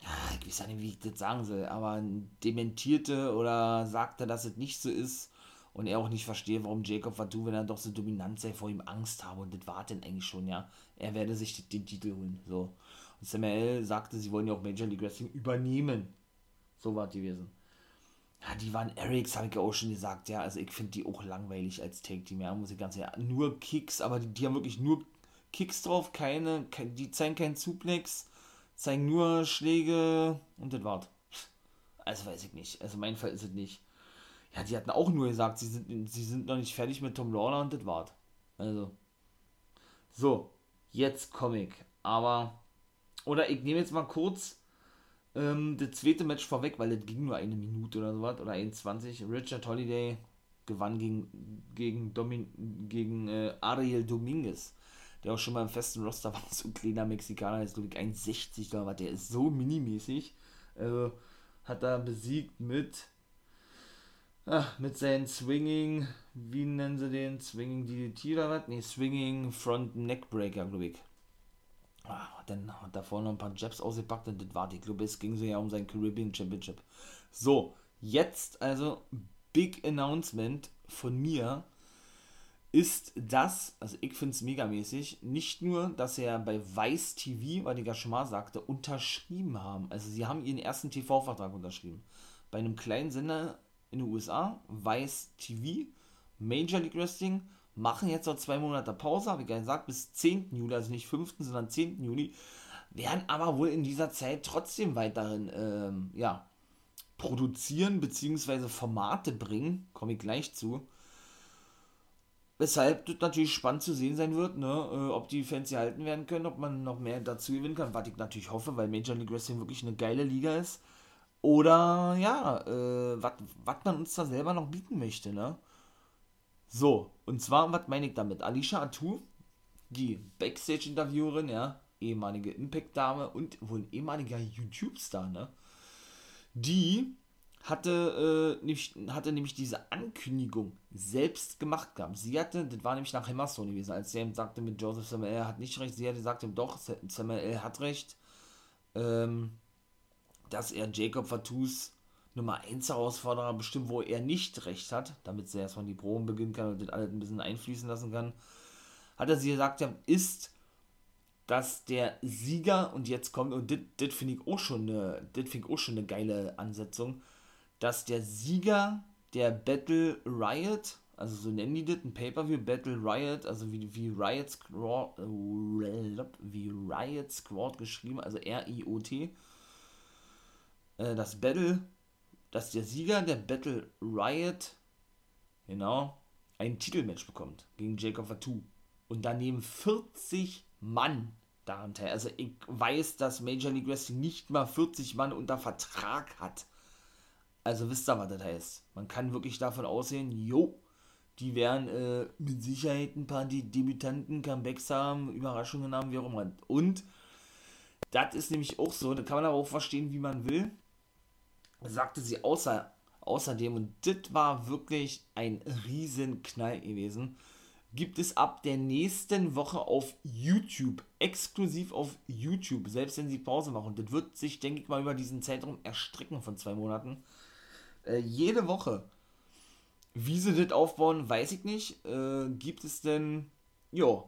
ja, ich weiß ja nicht, wie ich das sagen soll, aber dementierte oder sagte, dass es nicht so ist und er auch nicht verstehe, warum Jacob Fatu, wenn er doch so dominant sei, vor ihm Angst habe und das war denn eigentlich schon, ja, er werde sich den Titel holen, so. Und Samuel sagte, sie wollen ja auch Major League Wrestling übernehmen, so war es gewesen. Ja, die waren Erics, habe ich auch schon gesagt. Ja, also ich finde die auch langweilig als Take-Team. Ja, muss ich ganz ehrlich. Nur Kicks, aber die, die haben wirklich nur Kicks drauf, keine, die zeigen keinen Suplex, zeigen nur Schläge und das war's. Also weiß ich nicht. Also mein Fall ist es nicht. Ja, die hatten auch nur gesagt, sie sind, sie sind noch nicht fertig mit Tom Lawler und das war's. Also. So, jetzt Comic. Aber. Oder ich nehme jetzt mal kurz ähm, das zweite Match vorweg, weil das ging nur eine Minute oder sowas, oder 21. Richard Holiday gewann gegen, gegen, Domin, gegen äh, Ariel Dominguez, der auch schon mal im festen Roster war, so ein kleiner Mexikaner, ist glaube ich 1,60 oder was, der ist so minimäßig. Also hat er besiegt mit ach, mit seinen Swinging, wie nennen sie den? Swinging DDT oder was? Ne, Swinging Front Neckbreaker, glaube ich. Ah, dann hat er vorne noch ein paar Jabs ausgepackt und das war die. Glaube, es ging so ja um sein Caribbean Championship. So, jetzt also Big Announcement von mir ist das, also ich finde es megamäßig, nicht nur, dass er bei Vice TV, weil ich ja schon mal sagte, unterschrieben haben. Also sie haben ihren ersten TV-Vertrag unterschrieben. Bei einem kleinen Sender in den USA, Vice TV, Major League Wrestling, machen jetzt noch zwei Monate Pause, habe ich ja gesagt, bis 10. Juli, also nicht 5., sondern 10. Juli, werden aber wohl in dieser Zeit trotzdem weiterhin, ähm, ja, produzieren bzw. Formate bringen, komme ich gleich zu. Weshalb das natürlich spannend zu sehen sein wird, ne, äh, ob die Fans hier halten werden können, ob man noch mehr dazu gewinnen kann, was ich natürlich hoffe, weil Major League Wrestling wirklich eine geile Liga ist. Oder ja, äh, was man uns da selber noch bieten möchte, ne? So, und zwar, was meine ich damit? Alicia Atu, die Backstage-Interviewerin, ja, ehemalige Impact-Dame und wohl ein ehemaliger YouTube-Star, ne? Die hatte, äh, nämlich, hatte nämlich diese Ankündigung selbst gemacht gehabt. Sie hatte, das war nämlich nach Hammerstone gewesen, als sie ihm sagte mit Joseph Samuel hat nicht recht, sie hatte gesagt doch, Samuel hat recht. Ähm, dass er Jacob Fatus Nummer 1 Herausforderer bestimmt, wo er nicht recht hat, damit sie erstmal die Proben beginnen kann und das alles ein bisschen einfließen lassen kann, hat er sie gesagt, ist, dass der Sieger, und jetzt kommt, und das finde ich auch schon eine, das finde ich auch schon eine geile Ansetzung, dass der Sieger der Battle Riot, also so nennen die das, ein Pay-Per-View Battle Riot, also wie, wie Riot Squad, wie Riot Squad geschrieben, also R-I-O-T, äh, das Battle, dass der Sieger der Battle Riot, genau, ein Titelmatch bekommt gegen Jacob Fatu. Und daneben 40 Mann daran teil. Also ich weiß, dass Major League Wrestling nicht mal 40 Mann unter Vertrag hat. Also wisst ihr, was das heißt. Man kann wirklich davon aussehen, jo, die werden äh, mit Sicherheit ein paar die Debütanten, Comebacks haben, Überraschungen haben, wie auch immer. Und das ist nämlich auch so, da kann man aber auch verstehen, wie man will sagte sie außer, außerdem, und das war wirklich ein Riesenknall gewesen, gibt es ab der nächsten Woche auf YouTube, exklusiv auf YouTube, selbst wenn sie Pause machen. Das wird sich, denke ich mal, über diesen Zeitraum erstrecken von zwei Monaten. Äh, jede Woche. Wie sie das aufbauen, weiß ich nicht. Äh, gibt es denn, ja,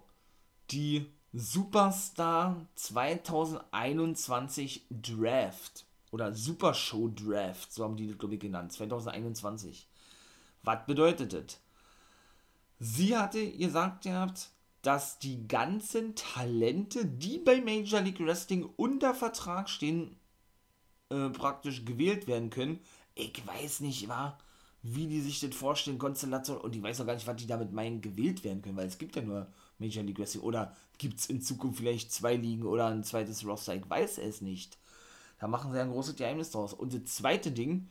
die Superstar 2021 Draft oder Super Show Draft, so haben die das, glaube ich, genannt, 2021. Was bedeutet das? Sie hatte gesagt gehabt, dass die ganzen Talente, die bei Major League Wrestling unter Vertrag stehen, äh, praktisch gewählt werden können. Ich weiß nicht, war, wie die sich das vorstellen, Konstellation, und ich weiß auch gar nicht, was die damit meinen, gewählt werden können, weil es gibt ja nur Major League Wrestling. Oder gibt es in Zukunft vielleicht zwei Ligen oder ein zweites Roster? Ich weiß es nicht. Da machen sie ein großes Geheimnis draus. Und das zweite Ding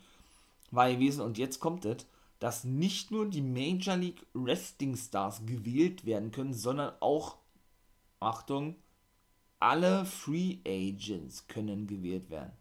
war gewesen, und jetzt kommt es, dass nicht nur die Major League Wrestling Stars gewählt werden können, sondern auch, Achtung, alle Free Agents können gewählt werden.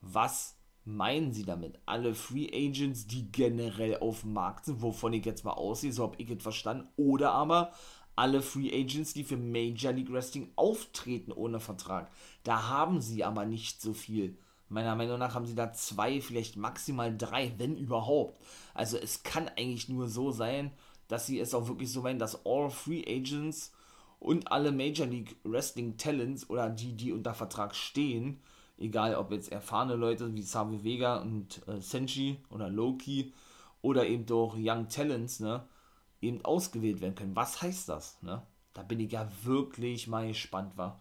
Was meinen sie damit? Alle Free Agents, die generell auf dem Markt sind, wovon ich jetzt mal aussehe, so habe ich es verstanden, oder aber alle Free Agents, die für Major League Wrestling auftreten ohne Vertrag. Da haben sie aber nicht so viel. Meiner Meinung nach haben sie da zwei, vielleicht maximal drei, wenn überhaupt. Also es kann eigentlich nur so sein, dass sie es auch wirklich so meinen, dass all Free Agents und alle Major League Wrestling Talents oder die, die unter Vertrag stehen, egal ob jetzt erfahrene Leute wie Savio Vega und äh, Senshi oder Loki oder eben doch Young Talents, ne, eben ausgewählt werden können. Was heißt das? Ne? Da bin ich ja wirklich mal gespannt, war.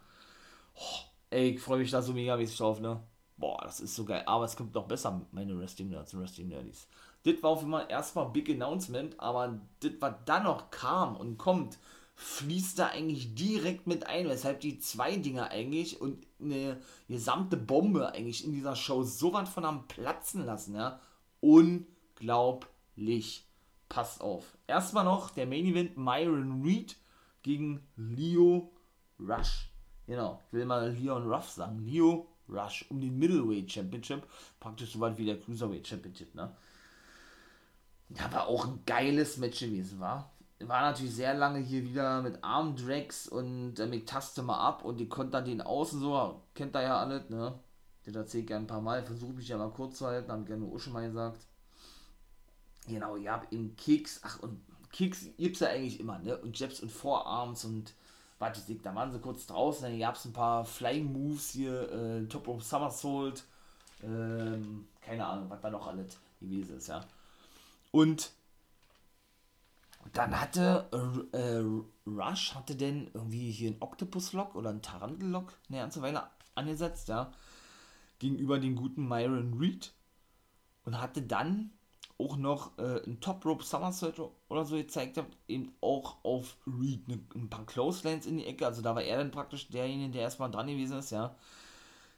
Oh, ey, ich freue mich da so mega mäßig drauf, ne? Boah, das ist so geil. Aber es kommt noch besser, meine Wrestling Nerds und Wrestling Nerdies. Das war auf einmal erstmal Big Announcement, aber das, was dann noch kam und kommt, fließt da eigentlich direkt mit ein, weshalb die zwei Dinger eigentlich und eine gesamte Bombe eigentlich in dieser Show so was von am Platzen lassen, ja. Unglaublich passt auf. Erstmal noch der Main Event Myron Reed gegen Leo Rush. Genau, ich will mal Leon Ruff sagen. Leo Rush um den Middleweight Championship. Praktisch so weit wie der Cruiserweight Championship, ne? Ja, war auch ein geiles Match gewesen, war. War natürlich sehr lange hier wieder mit Armdrags und äh, mit Taste mal ab und die konnte dann den Außen so, kennt ihr ja alles, ne? Das erzählt gerne ein paar Mal, versuche mich ja mal kurz zu halten, haben gerne auch schon mal gesagt. Genau, ihr habt eben Kicks, ach und Kicks gibt's ja eigentlich immer, ne? Und Jabs und Vorarms und warte, da waren sie kurz draußen, dann gab es ein paar Flying Moves hier, äh, Top Rope Somersault, ähm, keine Ahnung, was da noch alles gewesen ist, ja. Und dann hatte äh, Rush hatte denn irgendwie hier einen Octopus-Lock oder einen Tarantel-Lock eine ganze Weile angesetzt, ja, gegenüber dem guten Myron Reed und hatte dann auch noch äh, ein Top Rope Somersault oder so gezeigt hat, eben auch auf Reed ne, ein paar Clotheslines in die Ecke, also da war er dann praktisch derjenige, der erstmal dran gewesen ist, ja.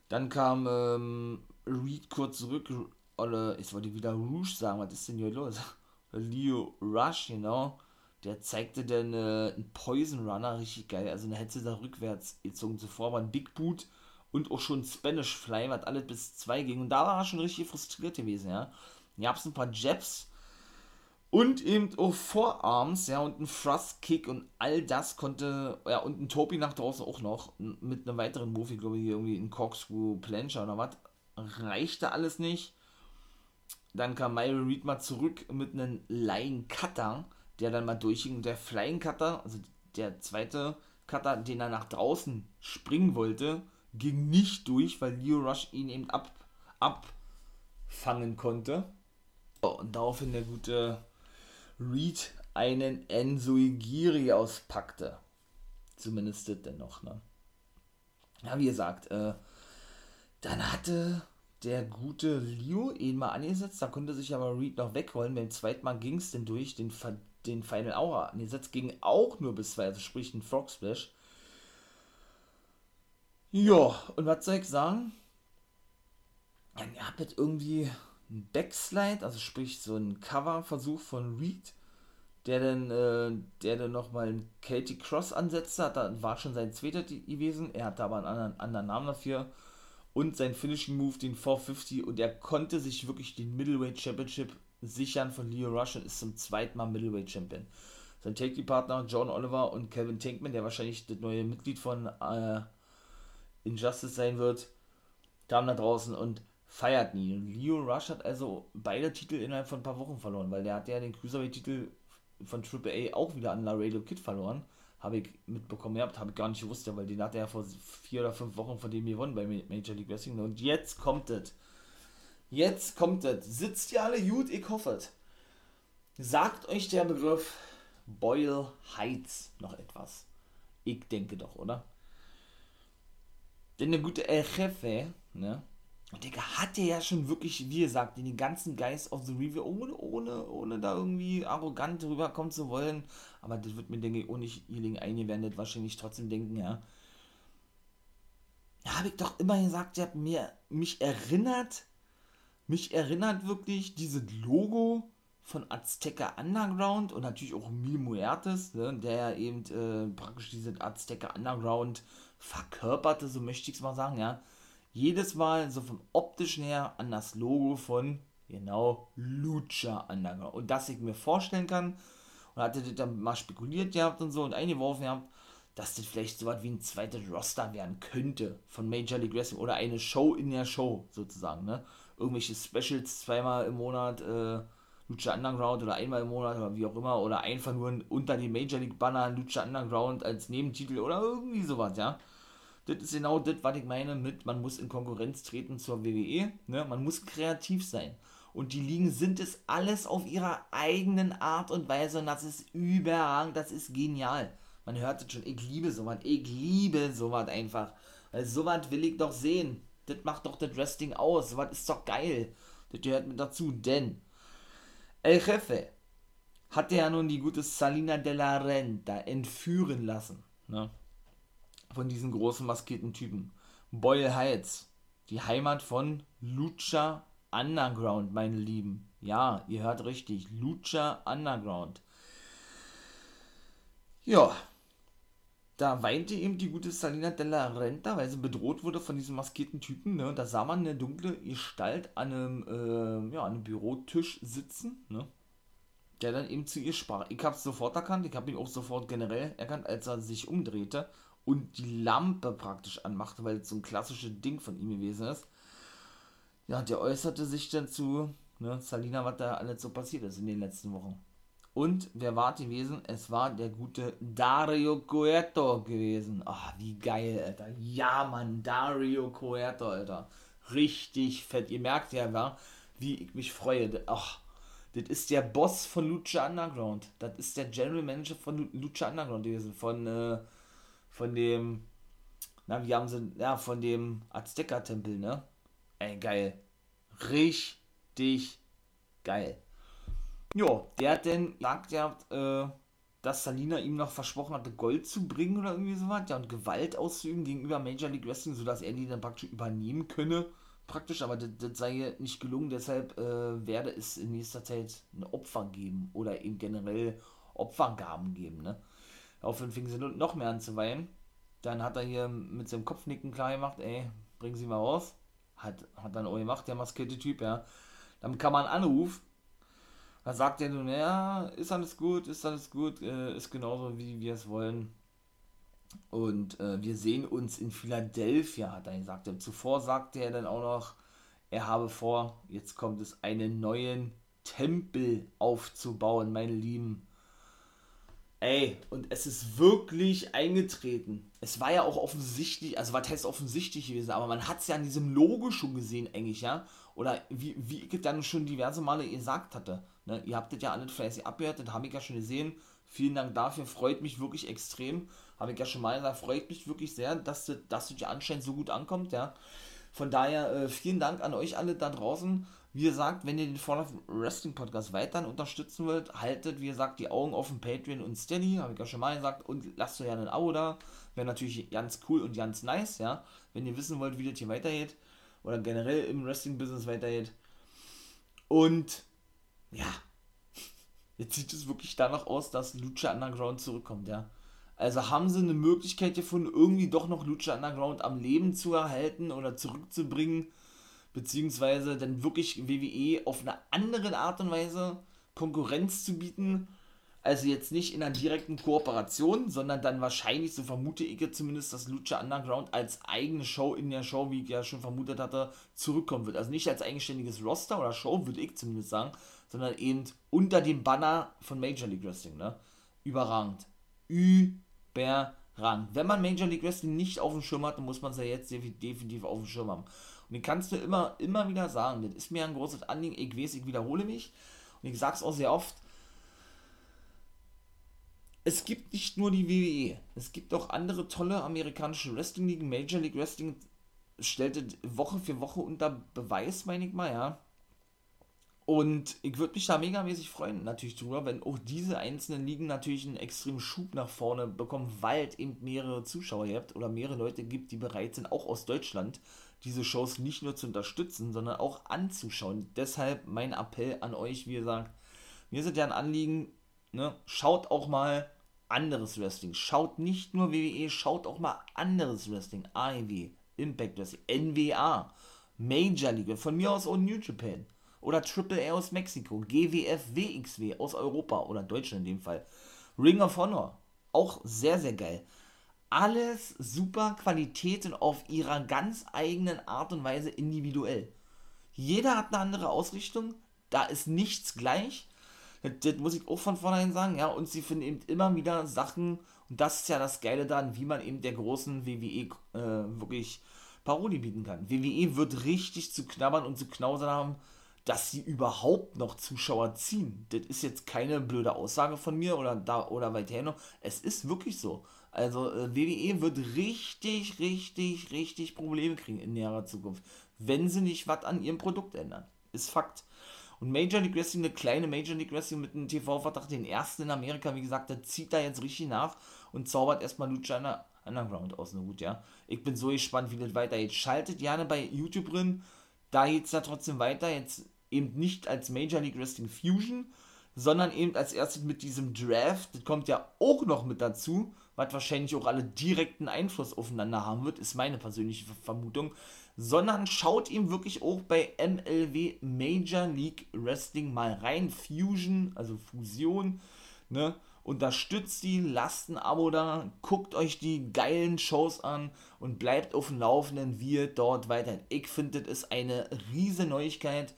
Dann kam ähm, Reed kurz zurück, oder ich wollte wieder Rouge sagen, was ist denn hier los? Leo Rush, genau. Der zeigte dann äh, einen Poison Runner, richtig geil. Also eine hätte da rückwärts gezogen. Zuvor war ein Big Boot und auch schon Spanish Fly, was alles bis 2 ging. Und da war er schon richtig frustriert gewesen, ja. Gab es ein paar Jabs und eben auch Vorarms, ja, und ein Thrust Kick und all das konnte, ja, und ein Topi nach draußen auch noch mit einem weiteren Move, ich glaube hier irgendwie ein Corkscrew Plancher oder was. Reichte alles nicht. Dann kam Myron Reed mal zurück mit einem Lying Cutter, der dann mal durchging. Und der Flying Cutter, also der zweite Cutter, den er nach draußen springen wollte, ging nicht durch, weil Leo Rush ihn eben ab, abfangen konnte. Und daraufhin der gute Reed einen Ensuigiri auspackte. Zumindest das denn noch, ne? Ja, wie gesagt, äh, dann hatte der gute Liu ihn mal angesetzt, da konnte sich aber Reed noch wegrollen. Beim zweiten Mal ging es denn durch den, den Final Aura angesetzt, ging auch nur bis zwei, also sprich ein Frog Splash. Ja, und was soll ich sagen? Ihr habt jetzt irgendwie einen Backslide, also sprich so ein Coverversuch von Reed, der dann, äh, der dann nochmal einen Katie Cross ansetzte, hat, da war schon sein zweiter gewesen, er hatte aber einen anderen, anderen Namen dafür und sein Finishing Move, den 450 und er konnte sich wirklich den Middleweight Championship sichern von Leo Rush und ist zum zweiten Mal Middleweight Champion. Sein Take-Partner John Oliver und Kevin Tankman, der wahrscheinlich das neue Mitglied von äh, Injustice sein wird, kamen da draußen und feierten ihn. Und Leo Rush hat also beide Titel innerhalb von ein paar Wochen verloren, weil der hat ja den Cruiserweight-Titel von AAA auch wieder an Laredo Kid verloren habe ich mitbekommen gehabt, habe ich gar nicht gewusst, weil den hat er ja vor vier oder fünf Wochen von dem gewonnen bei Major League Wrestling. Und jetzt kommt es. Jetzt kommt es. Sitzt ihr alle gut? Ich hoffe es. Sagt euch der Begriff Boyle Heights noch etwas? Ich denke doch, oder? Denn eine gute El Jefe, ne? Und der hatte ja schon wirklich, wie gesagt, den ganzen Geist of the Review, ohne, ohne, ohne da irgendwie arrogant rüberkommen zu wollen. Aber das wird mir, denke ich, auch nicht hierlegen eingewendet, wahrscheinlich trotzdem denken, ja. Da habe ich doch immer gesagt, ihr habt mir, mich erinnert, mich erinnert wirklich dieses Logo von Azteca Underground und natürlich auch Mil Muertes, ne, der ja eben äh, praktisch diese Azteca Underground verkörperte, so möchte ich es mal sagen, ja jedes Mal so vom optischen her an das Logo von genau Lucha Underground. Und dass ich mir vorstellen kann, und hatte dann mal spekuliert gehabt und so und eingeworfen gehabt, dass das vielleicht so was wie ein zweites Roster werden könnte von Major League Wrestling oder eine Show in der Show sozusagen, ne? Irgendwelche Specials zweimal im Monat, äh, Lucha Underground oder einmal im Monat oder wie auch immer oder einfach nur unter die Major League Banner Lucha Underground als Nebentitel oder irgendwie sowas, ja? Das ist genau das, was ich meine mit, man muss in Konkurrenz treten zur WWE. Ne? Man muss kreativ sein. Und die Ligen sind es alles auf ihrer eigenen Art und Weise und das ist überragend, das ist genial. Man hört es schon, ich liebe sowas, ich liebe sowas einfach. Weil sowas will ich doch sehen. Das macht doch das Wrestling aus, sowas ist doch geil. Das gehört mit dazu, denn El Jefe hatte ja nun die gute Salina de la Renta entführen lassen. Ne? Von diesen großen maskierten Typen. Boyle Heights, die Heimat von Lucha Underground, meine Lieben. Ja, ihr hört richtig. Lucha Underground. Ja, da weinte eben die gute Salina della Renta, weil sie bedroht wurde von diesem maskierten Typen. Ne? Und da sah man eine dunkle Gestalt an einem, äh, ja, an einem Bürotisch sitzen, ne? der dann eben zu ihr sprach. Ich habe es sofort erkannt, ich habe ihn auch sofort generell erkannt, als er sich umdrehte und die Lampe praktisch anmachte, weil es so ein klassisches Ding von ihm gewesen ist. Ja, der äußerte sich dann zu, ne, Salina, was da alles so passiert ist in den letzten Wochen. Und wer war gewesen? Es war der gute Dario Cueto gewesen. Ach, wie geil, Alter. Ja, Mann, Dario Cueto, Alter. Richtig fett. Ihr merkt ja, wie ich mich freue. Ach, das ist der Boss von Lucha Underground. Das ist der General Manager von Lucha Underground gewesen. Von, äh, von dem, na, wie haben sie, ja, von dem Azteca-Tempel, ne? Ey, geil. Richtig geil. Ja, der hat dann gesagt, äh, dass Salina ihm noch versprochen hatte, Gold zu bringen oder irgendwie sowas, ja, und Gewalt auszuüben gegenüber Major League Wrestling, sodass er die dann praktisch übernehmen könne, praktisch, aber das, das sei nicht gelungen, deshalb äh, werde es in nächster Zeit ein Opfer geben oder eben generell Opfergaben geben, ne. Fing sie noch mehr an zu weinen. Dann hat er hier mit seinem Kopfnicken klar gemacht, ey, bringen Sie mal raus. Hat, hat dann auch gemacht, der maskierte Typ, ja. Dann kam man Anruf, da sagt er nun, ja, ist alles gut, ist alles gut, äh, ist genauso, wie wir es wollen. Und äh, wir sehen uns in Philadelphia, hat er gesagt. Zuvor sagte er dann auch noch, er habe vor, jetzt kommt es, einen neuen Tempel aufzubauen, meine Lieben. Ey, und es ist wirklich eingetreten. Es war ja auch offensichtlich, also was heißt offensichtlich gewesen, aber man hat es ja an diesem Logo schon gesehen, eigentlich, ja. Oder wie, wie ich dann schon diverse Male gesagt hatte. Ne? Ihr habt das ja alles fleißig abgehört, das habe ich ja schon gesehen. Vielen Dank dafür, freut mich wirklich extrem. Habe ich ja schon mal gesagt, freut mich wirklich sehr, dass das, dass das ja anscheinend so gut ankommt, ja. Von daher äh, vielen Dank an euch alle da draußen. Wie gesagt, wenn ihr den Fall of Wrestling Podcast weiterhin unterstützen wollt, haltet, wie gesagt, die Augen offen, Patreon und Steady, habe ich ja schon mal gesagt, und lasst euch ja ein Abo da. Wäre natürlich ganz cool und ganz nice, ja. Wenn ihr wissen wollt, wie das hier weitergeht, oder generell im Wrestling-Business weitergeht. Und ja, jetzt sieht es wirklich danach aus, dass Lucha Underground zurückkommt, ja. Also haben sie eine Möglichkeit gefunden, irgendwie doch noch Lucha Underground am Leben zu erhalten oder zurückzubringen, beziehungsweise dann wirklich WWE auf eine andere Art und Weise Konkurrenz zu bieten. Also jetzt nicht in einer direkten Kooperation, sondern dann wahrscheinlich, so vermute ich zumindest, dass Lucha Underground als eigene Show in der Show, wie ich ja schon vermutet hatte, zurückkommen wird. Also nicht als eigenständiges Roster oder Show, würde ich zumindest sagen, sondern eben unter dem Banner von Major League Wrestling, ne? Überragend. Überragend. Wenn man Major League Wrestling nicht auf dem Schirm hat, dann muss man es ja jetzt definitiv auf dem Schirm haben. Und den kannst du immer, immer wieder sagen. Das ist mir ein großes Anliegen. Ich weiß, ich wiederhole mich. Und ich sage es auch sehr oft. Es gibt nicht nur die WWE. Es gibt auch andere tolle amerikanische Wrestling-Ligen. Major League Wrestling stellt Woche für Woche unter Beweis, meine ich mal, ja und ich würde mich da megamäßig freuen, natürlich drüber, wenn auch diese einzelnen Ligen natürlich einen extremen Schub nach vorne bekommen, weil es eben mehrere Zuschauer habt oder mehrere Leute gibt, die bereit sind, auch aus Deutschland, diese Shows nicht nur zu unterstützen, sondern auch anzuschauen. Deshalb mein Appell an euch, wie gesagt, mir sind ja ein Anliegen, ne, schaut auch mal anderes Wrestling. Schaut nicht nur WWE, schaut auch mal anderes Wrestling. AEW, Impact Wrestling, NWA, Major League, von mir aus auch New Japan oder Triple A aus Mexiko, GWF WXW aus Europa oder Deutschland in dem Fall, Ring of Honor, auch sehr, sehr geil. Alles super Qualitäten auf ihrer ganz eigenen Art und Weise individuell. Jeder hat eine andere Ausrichtung, da ist nichts gleich. Das, das muss ich auch von vornherein sagen, ja, und sie finden eben immer wieder Sachen, und das ist ja das Geile daran, wie man eben der großen WWE äh, wirklich Parodie bieten kann. WWE wird richtig zu knabbern und zu knausern haben, dass sie überhaupt noch Zuschauer ziehen. Das ist jetzt keine blöde Aussage von mir oder da oder weiter noch. Es ist wirklich so. Also äh, WWE wird richtig, richtig, richtig Probleme kriegen in näherer Zukunft, wenn sie nicht was an ihrem Produkt ändern. Ist Fakt. Und Major League Wrestling, eine kleine Major League Wrestling mit einem TV-Vertrag, den ersten in Amerika, wie gesagt, der zieht da jetzt richtig nach und zaubert erstmal Lucha Underground aus dem Hut, ja. Ich bin so gespannt, wie das weitergeht. Schaltet gerne bei YouTube drin da geht es ja trotzdem weiter. Jetzt eben nicht als Major League Wrestling Fusion, sondern eben als erstes mit diesem Draft. Das kommt ja auch noch mit dazu, was wahrscheinlich auch alle direkten Einfluss aufeinander haben wird, ist meine persönliche Vermutung. Sondern schaut ihm wirklich auch bei MLW Major League Wrestling mal rein. Fusion, also Fusion, ne? Unterstützt die, lasst ein Abo da, guckt euch die geilen Shows an und bleibt auf dem Laufenden, wie ihr dort weiter. Ich finde, das ist eine riesige Neuigkeit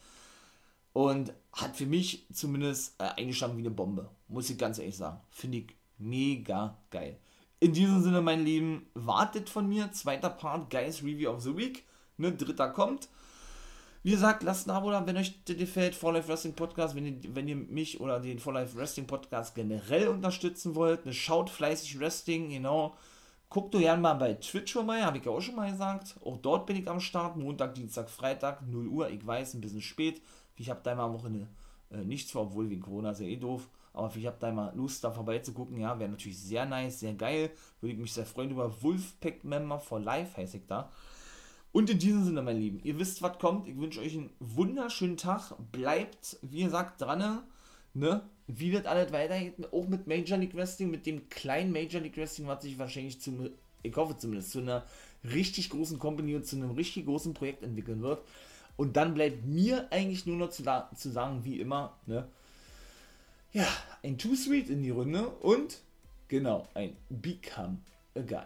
und hat für mich zumindest äh, eingeschlagen wie eine Bombe. Muss ich ganz ehrlich sagen. Finde ich mega geil. In diesem Sinne, mein Lieben, wartet von mir. Zweiter Part, Guys Review of the Week. Ne, dritter kommt. Wie gesagt, lasst ein Abo da, wenn euch das gefällt, For Life Wrestling Podcast, wenn ihr, wenn ihr mich oder den For Life Wrestling Podcast generell unterstützen wollt. Ne, schaut fleißig Wrestling, genau. Guckt doch gerne mal bei Twitch vorbei, habe ich ja auch schon mal gesagt. Auch dort bin ich am Start. Montag, Dienstag, Freitag, 0 Uhr. Ich weiß, ein bisschen spät. Ich habe da mal am Wochenende äh, nichts vor, obwohl wegen Corona ist ja eh doof. Aber ich habe da mal Lust, da vorbeizugucken. Ja, wäre natürlich sehr nice, sehr geil. Würde ich mich sehr freuen über Wolfpack-Member for Life, heiße ich da. Und in diesem Sinne, mein Lieben, ihr wisst, was kommt. Ich wünsche euch einen wunderschönen Tag. Bleibt, wie gesagt, dran. Ne? Wie wird alles weitergehen? Auch mit Major League Wrestling, mit dem kleinen Major League Wrestling, was sich wahrscheinlich zu, ich hoffe zumindest, zu einer richtig großen Company und zu einem richtig großen Projekt entwickeln wird. Und dann bleibt mir eigentlich nur noch zu, zu sagen, wie immer, ne? Ja, ein Too Sweet in die Runde und genau, ein Become a Guy.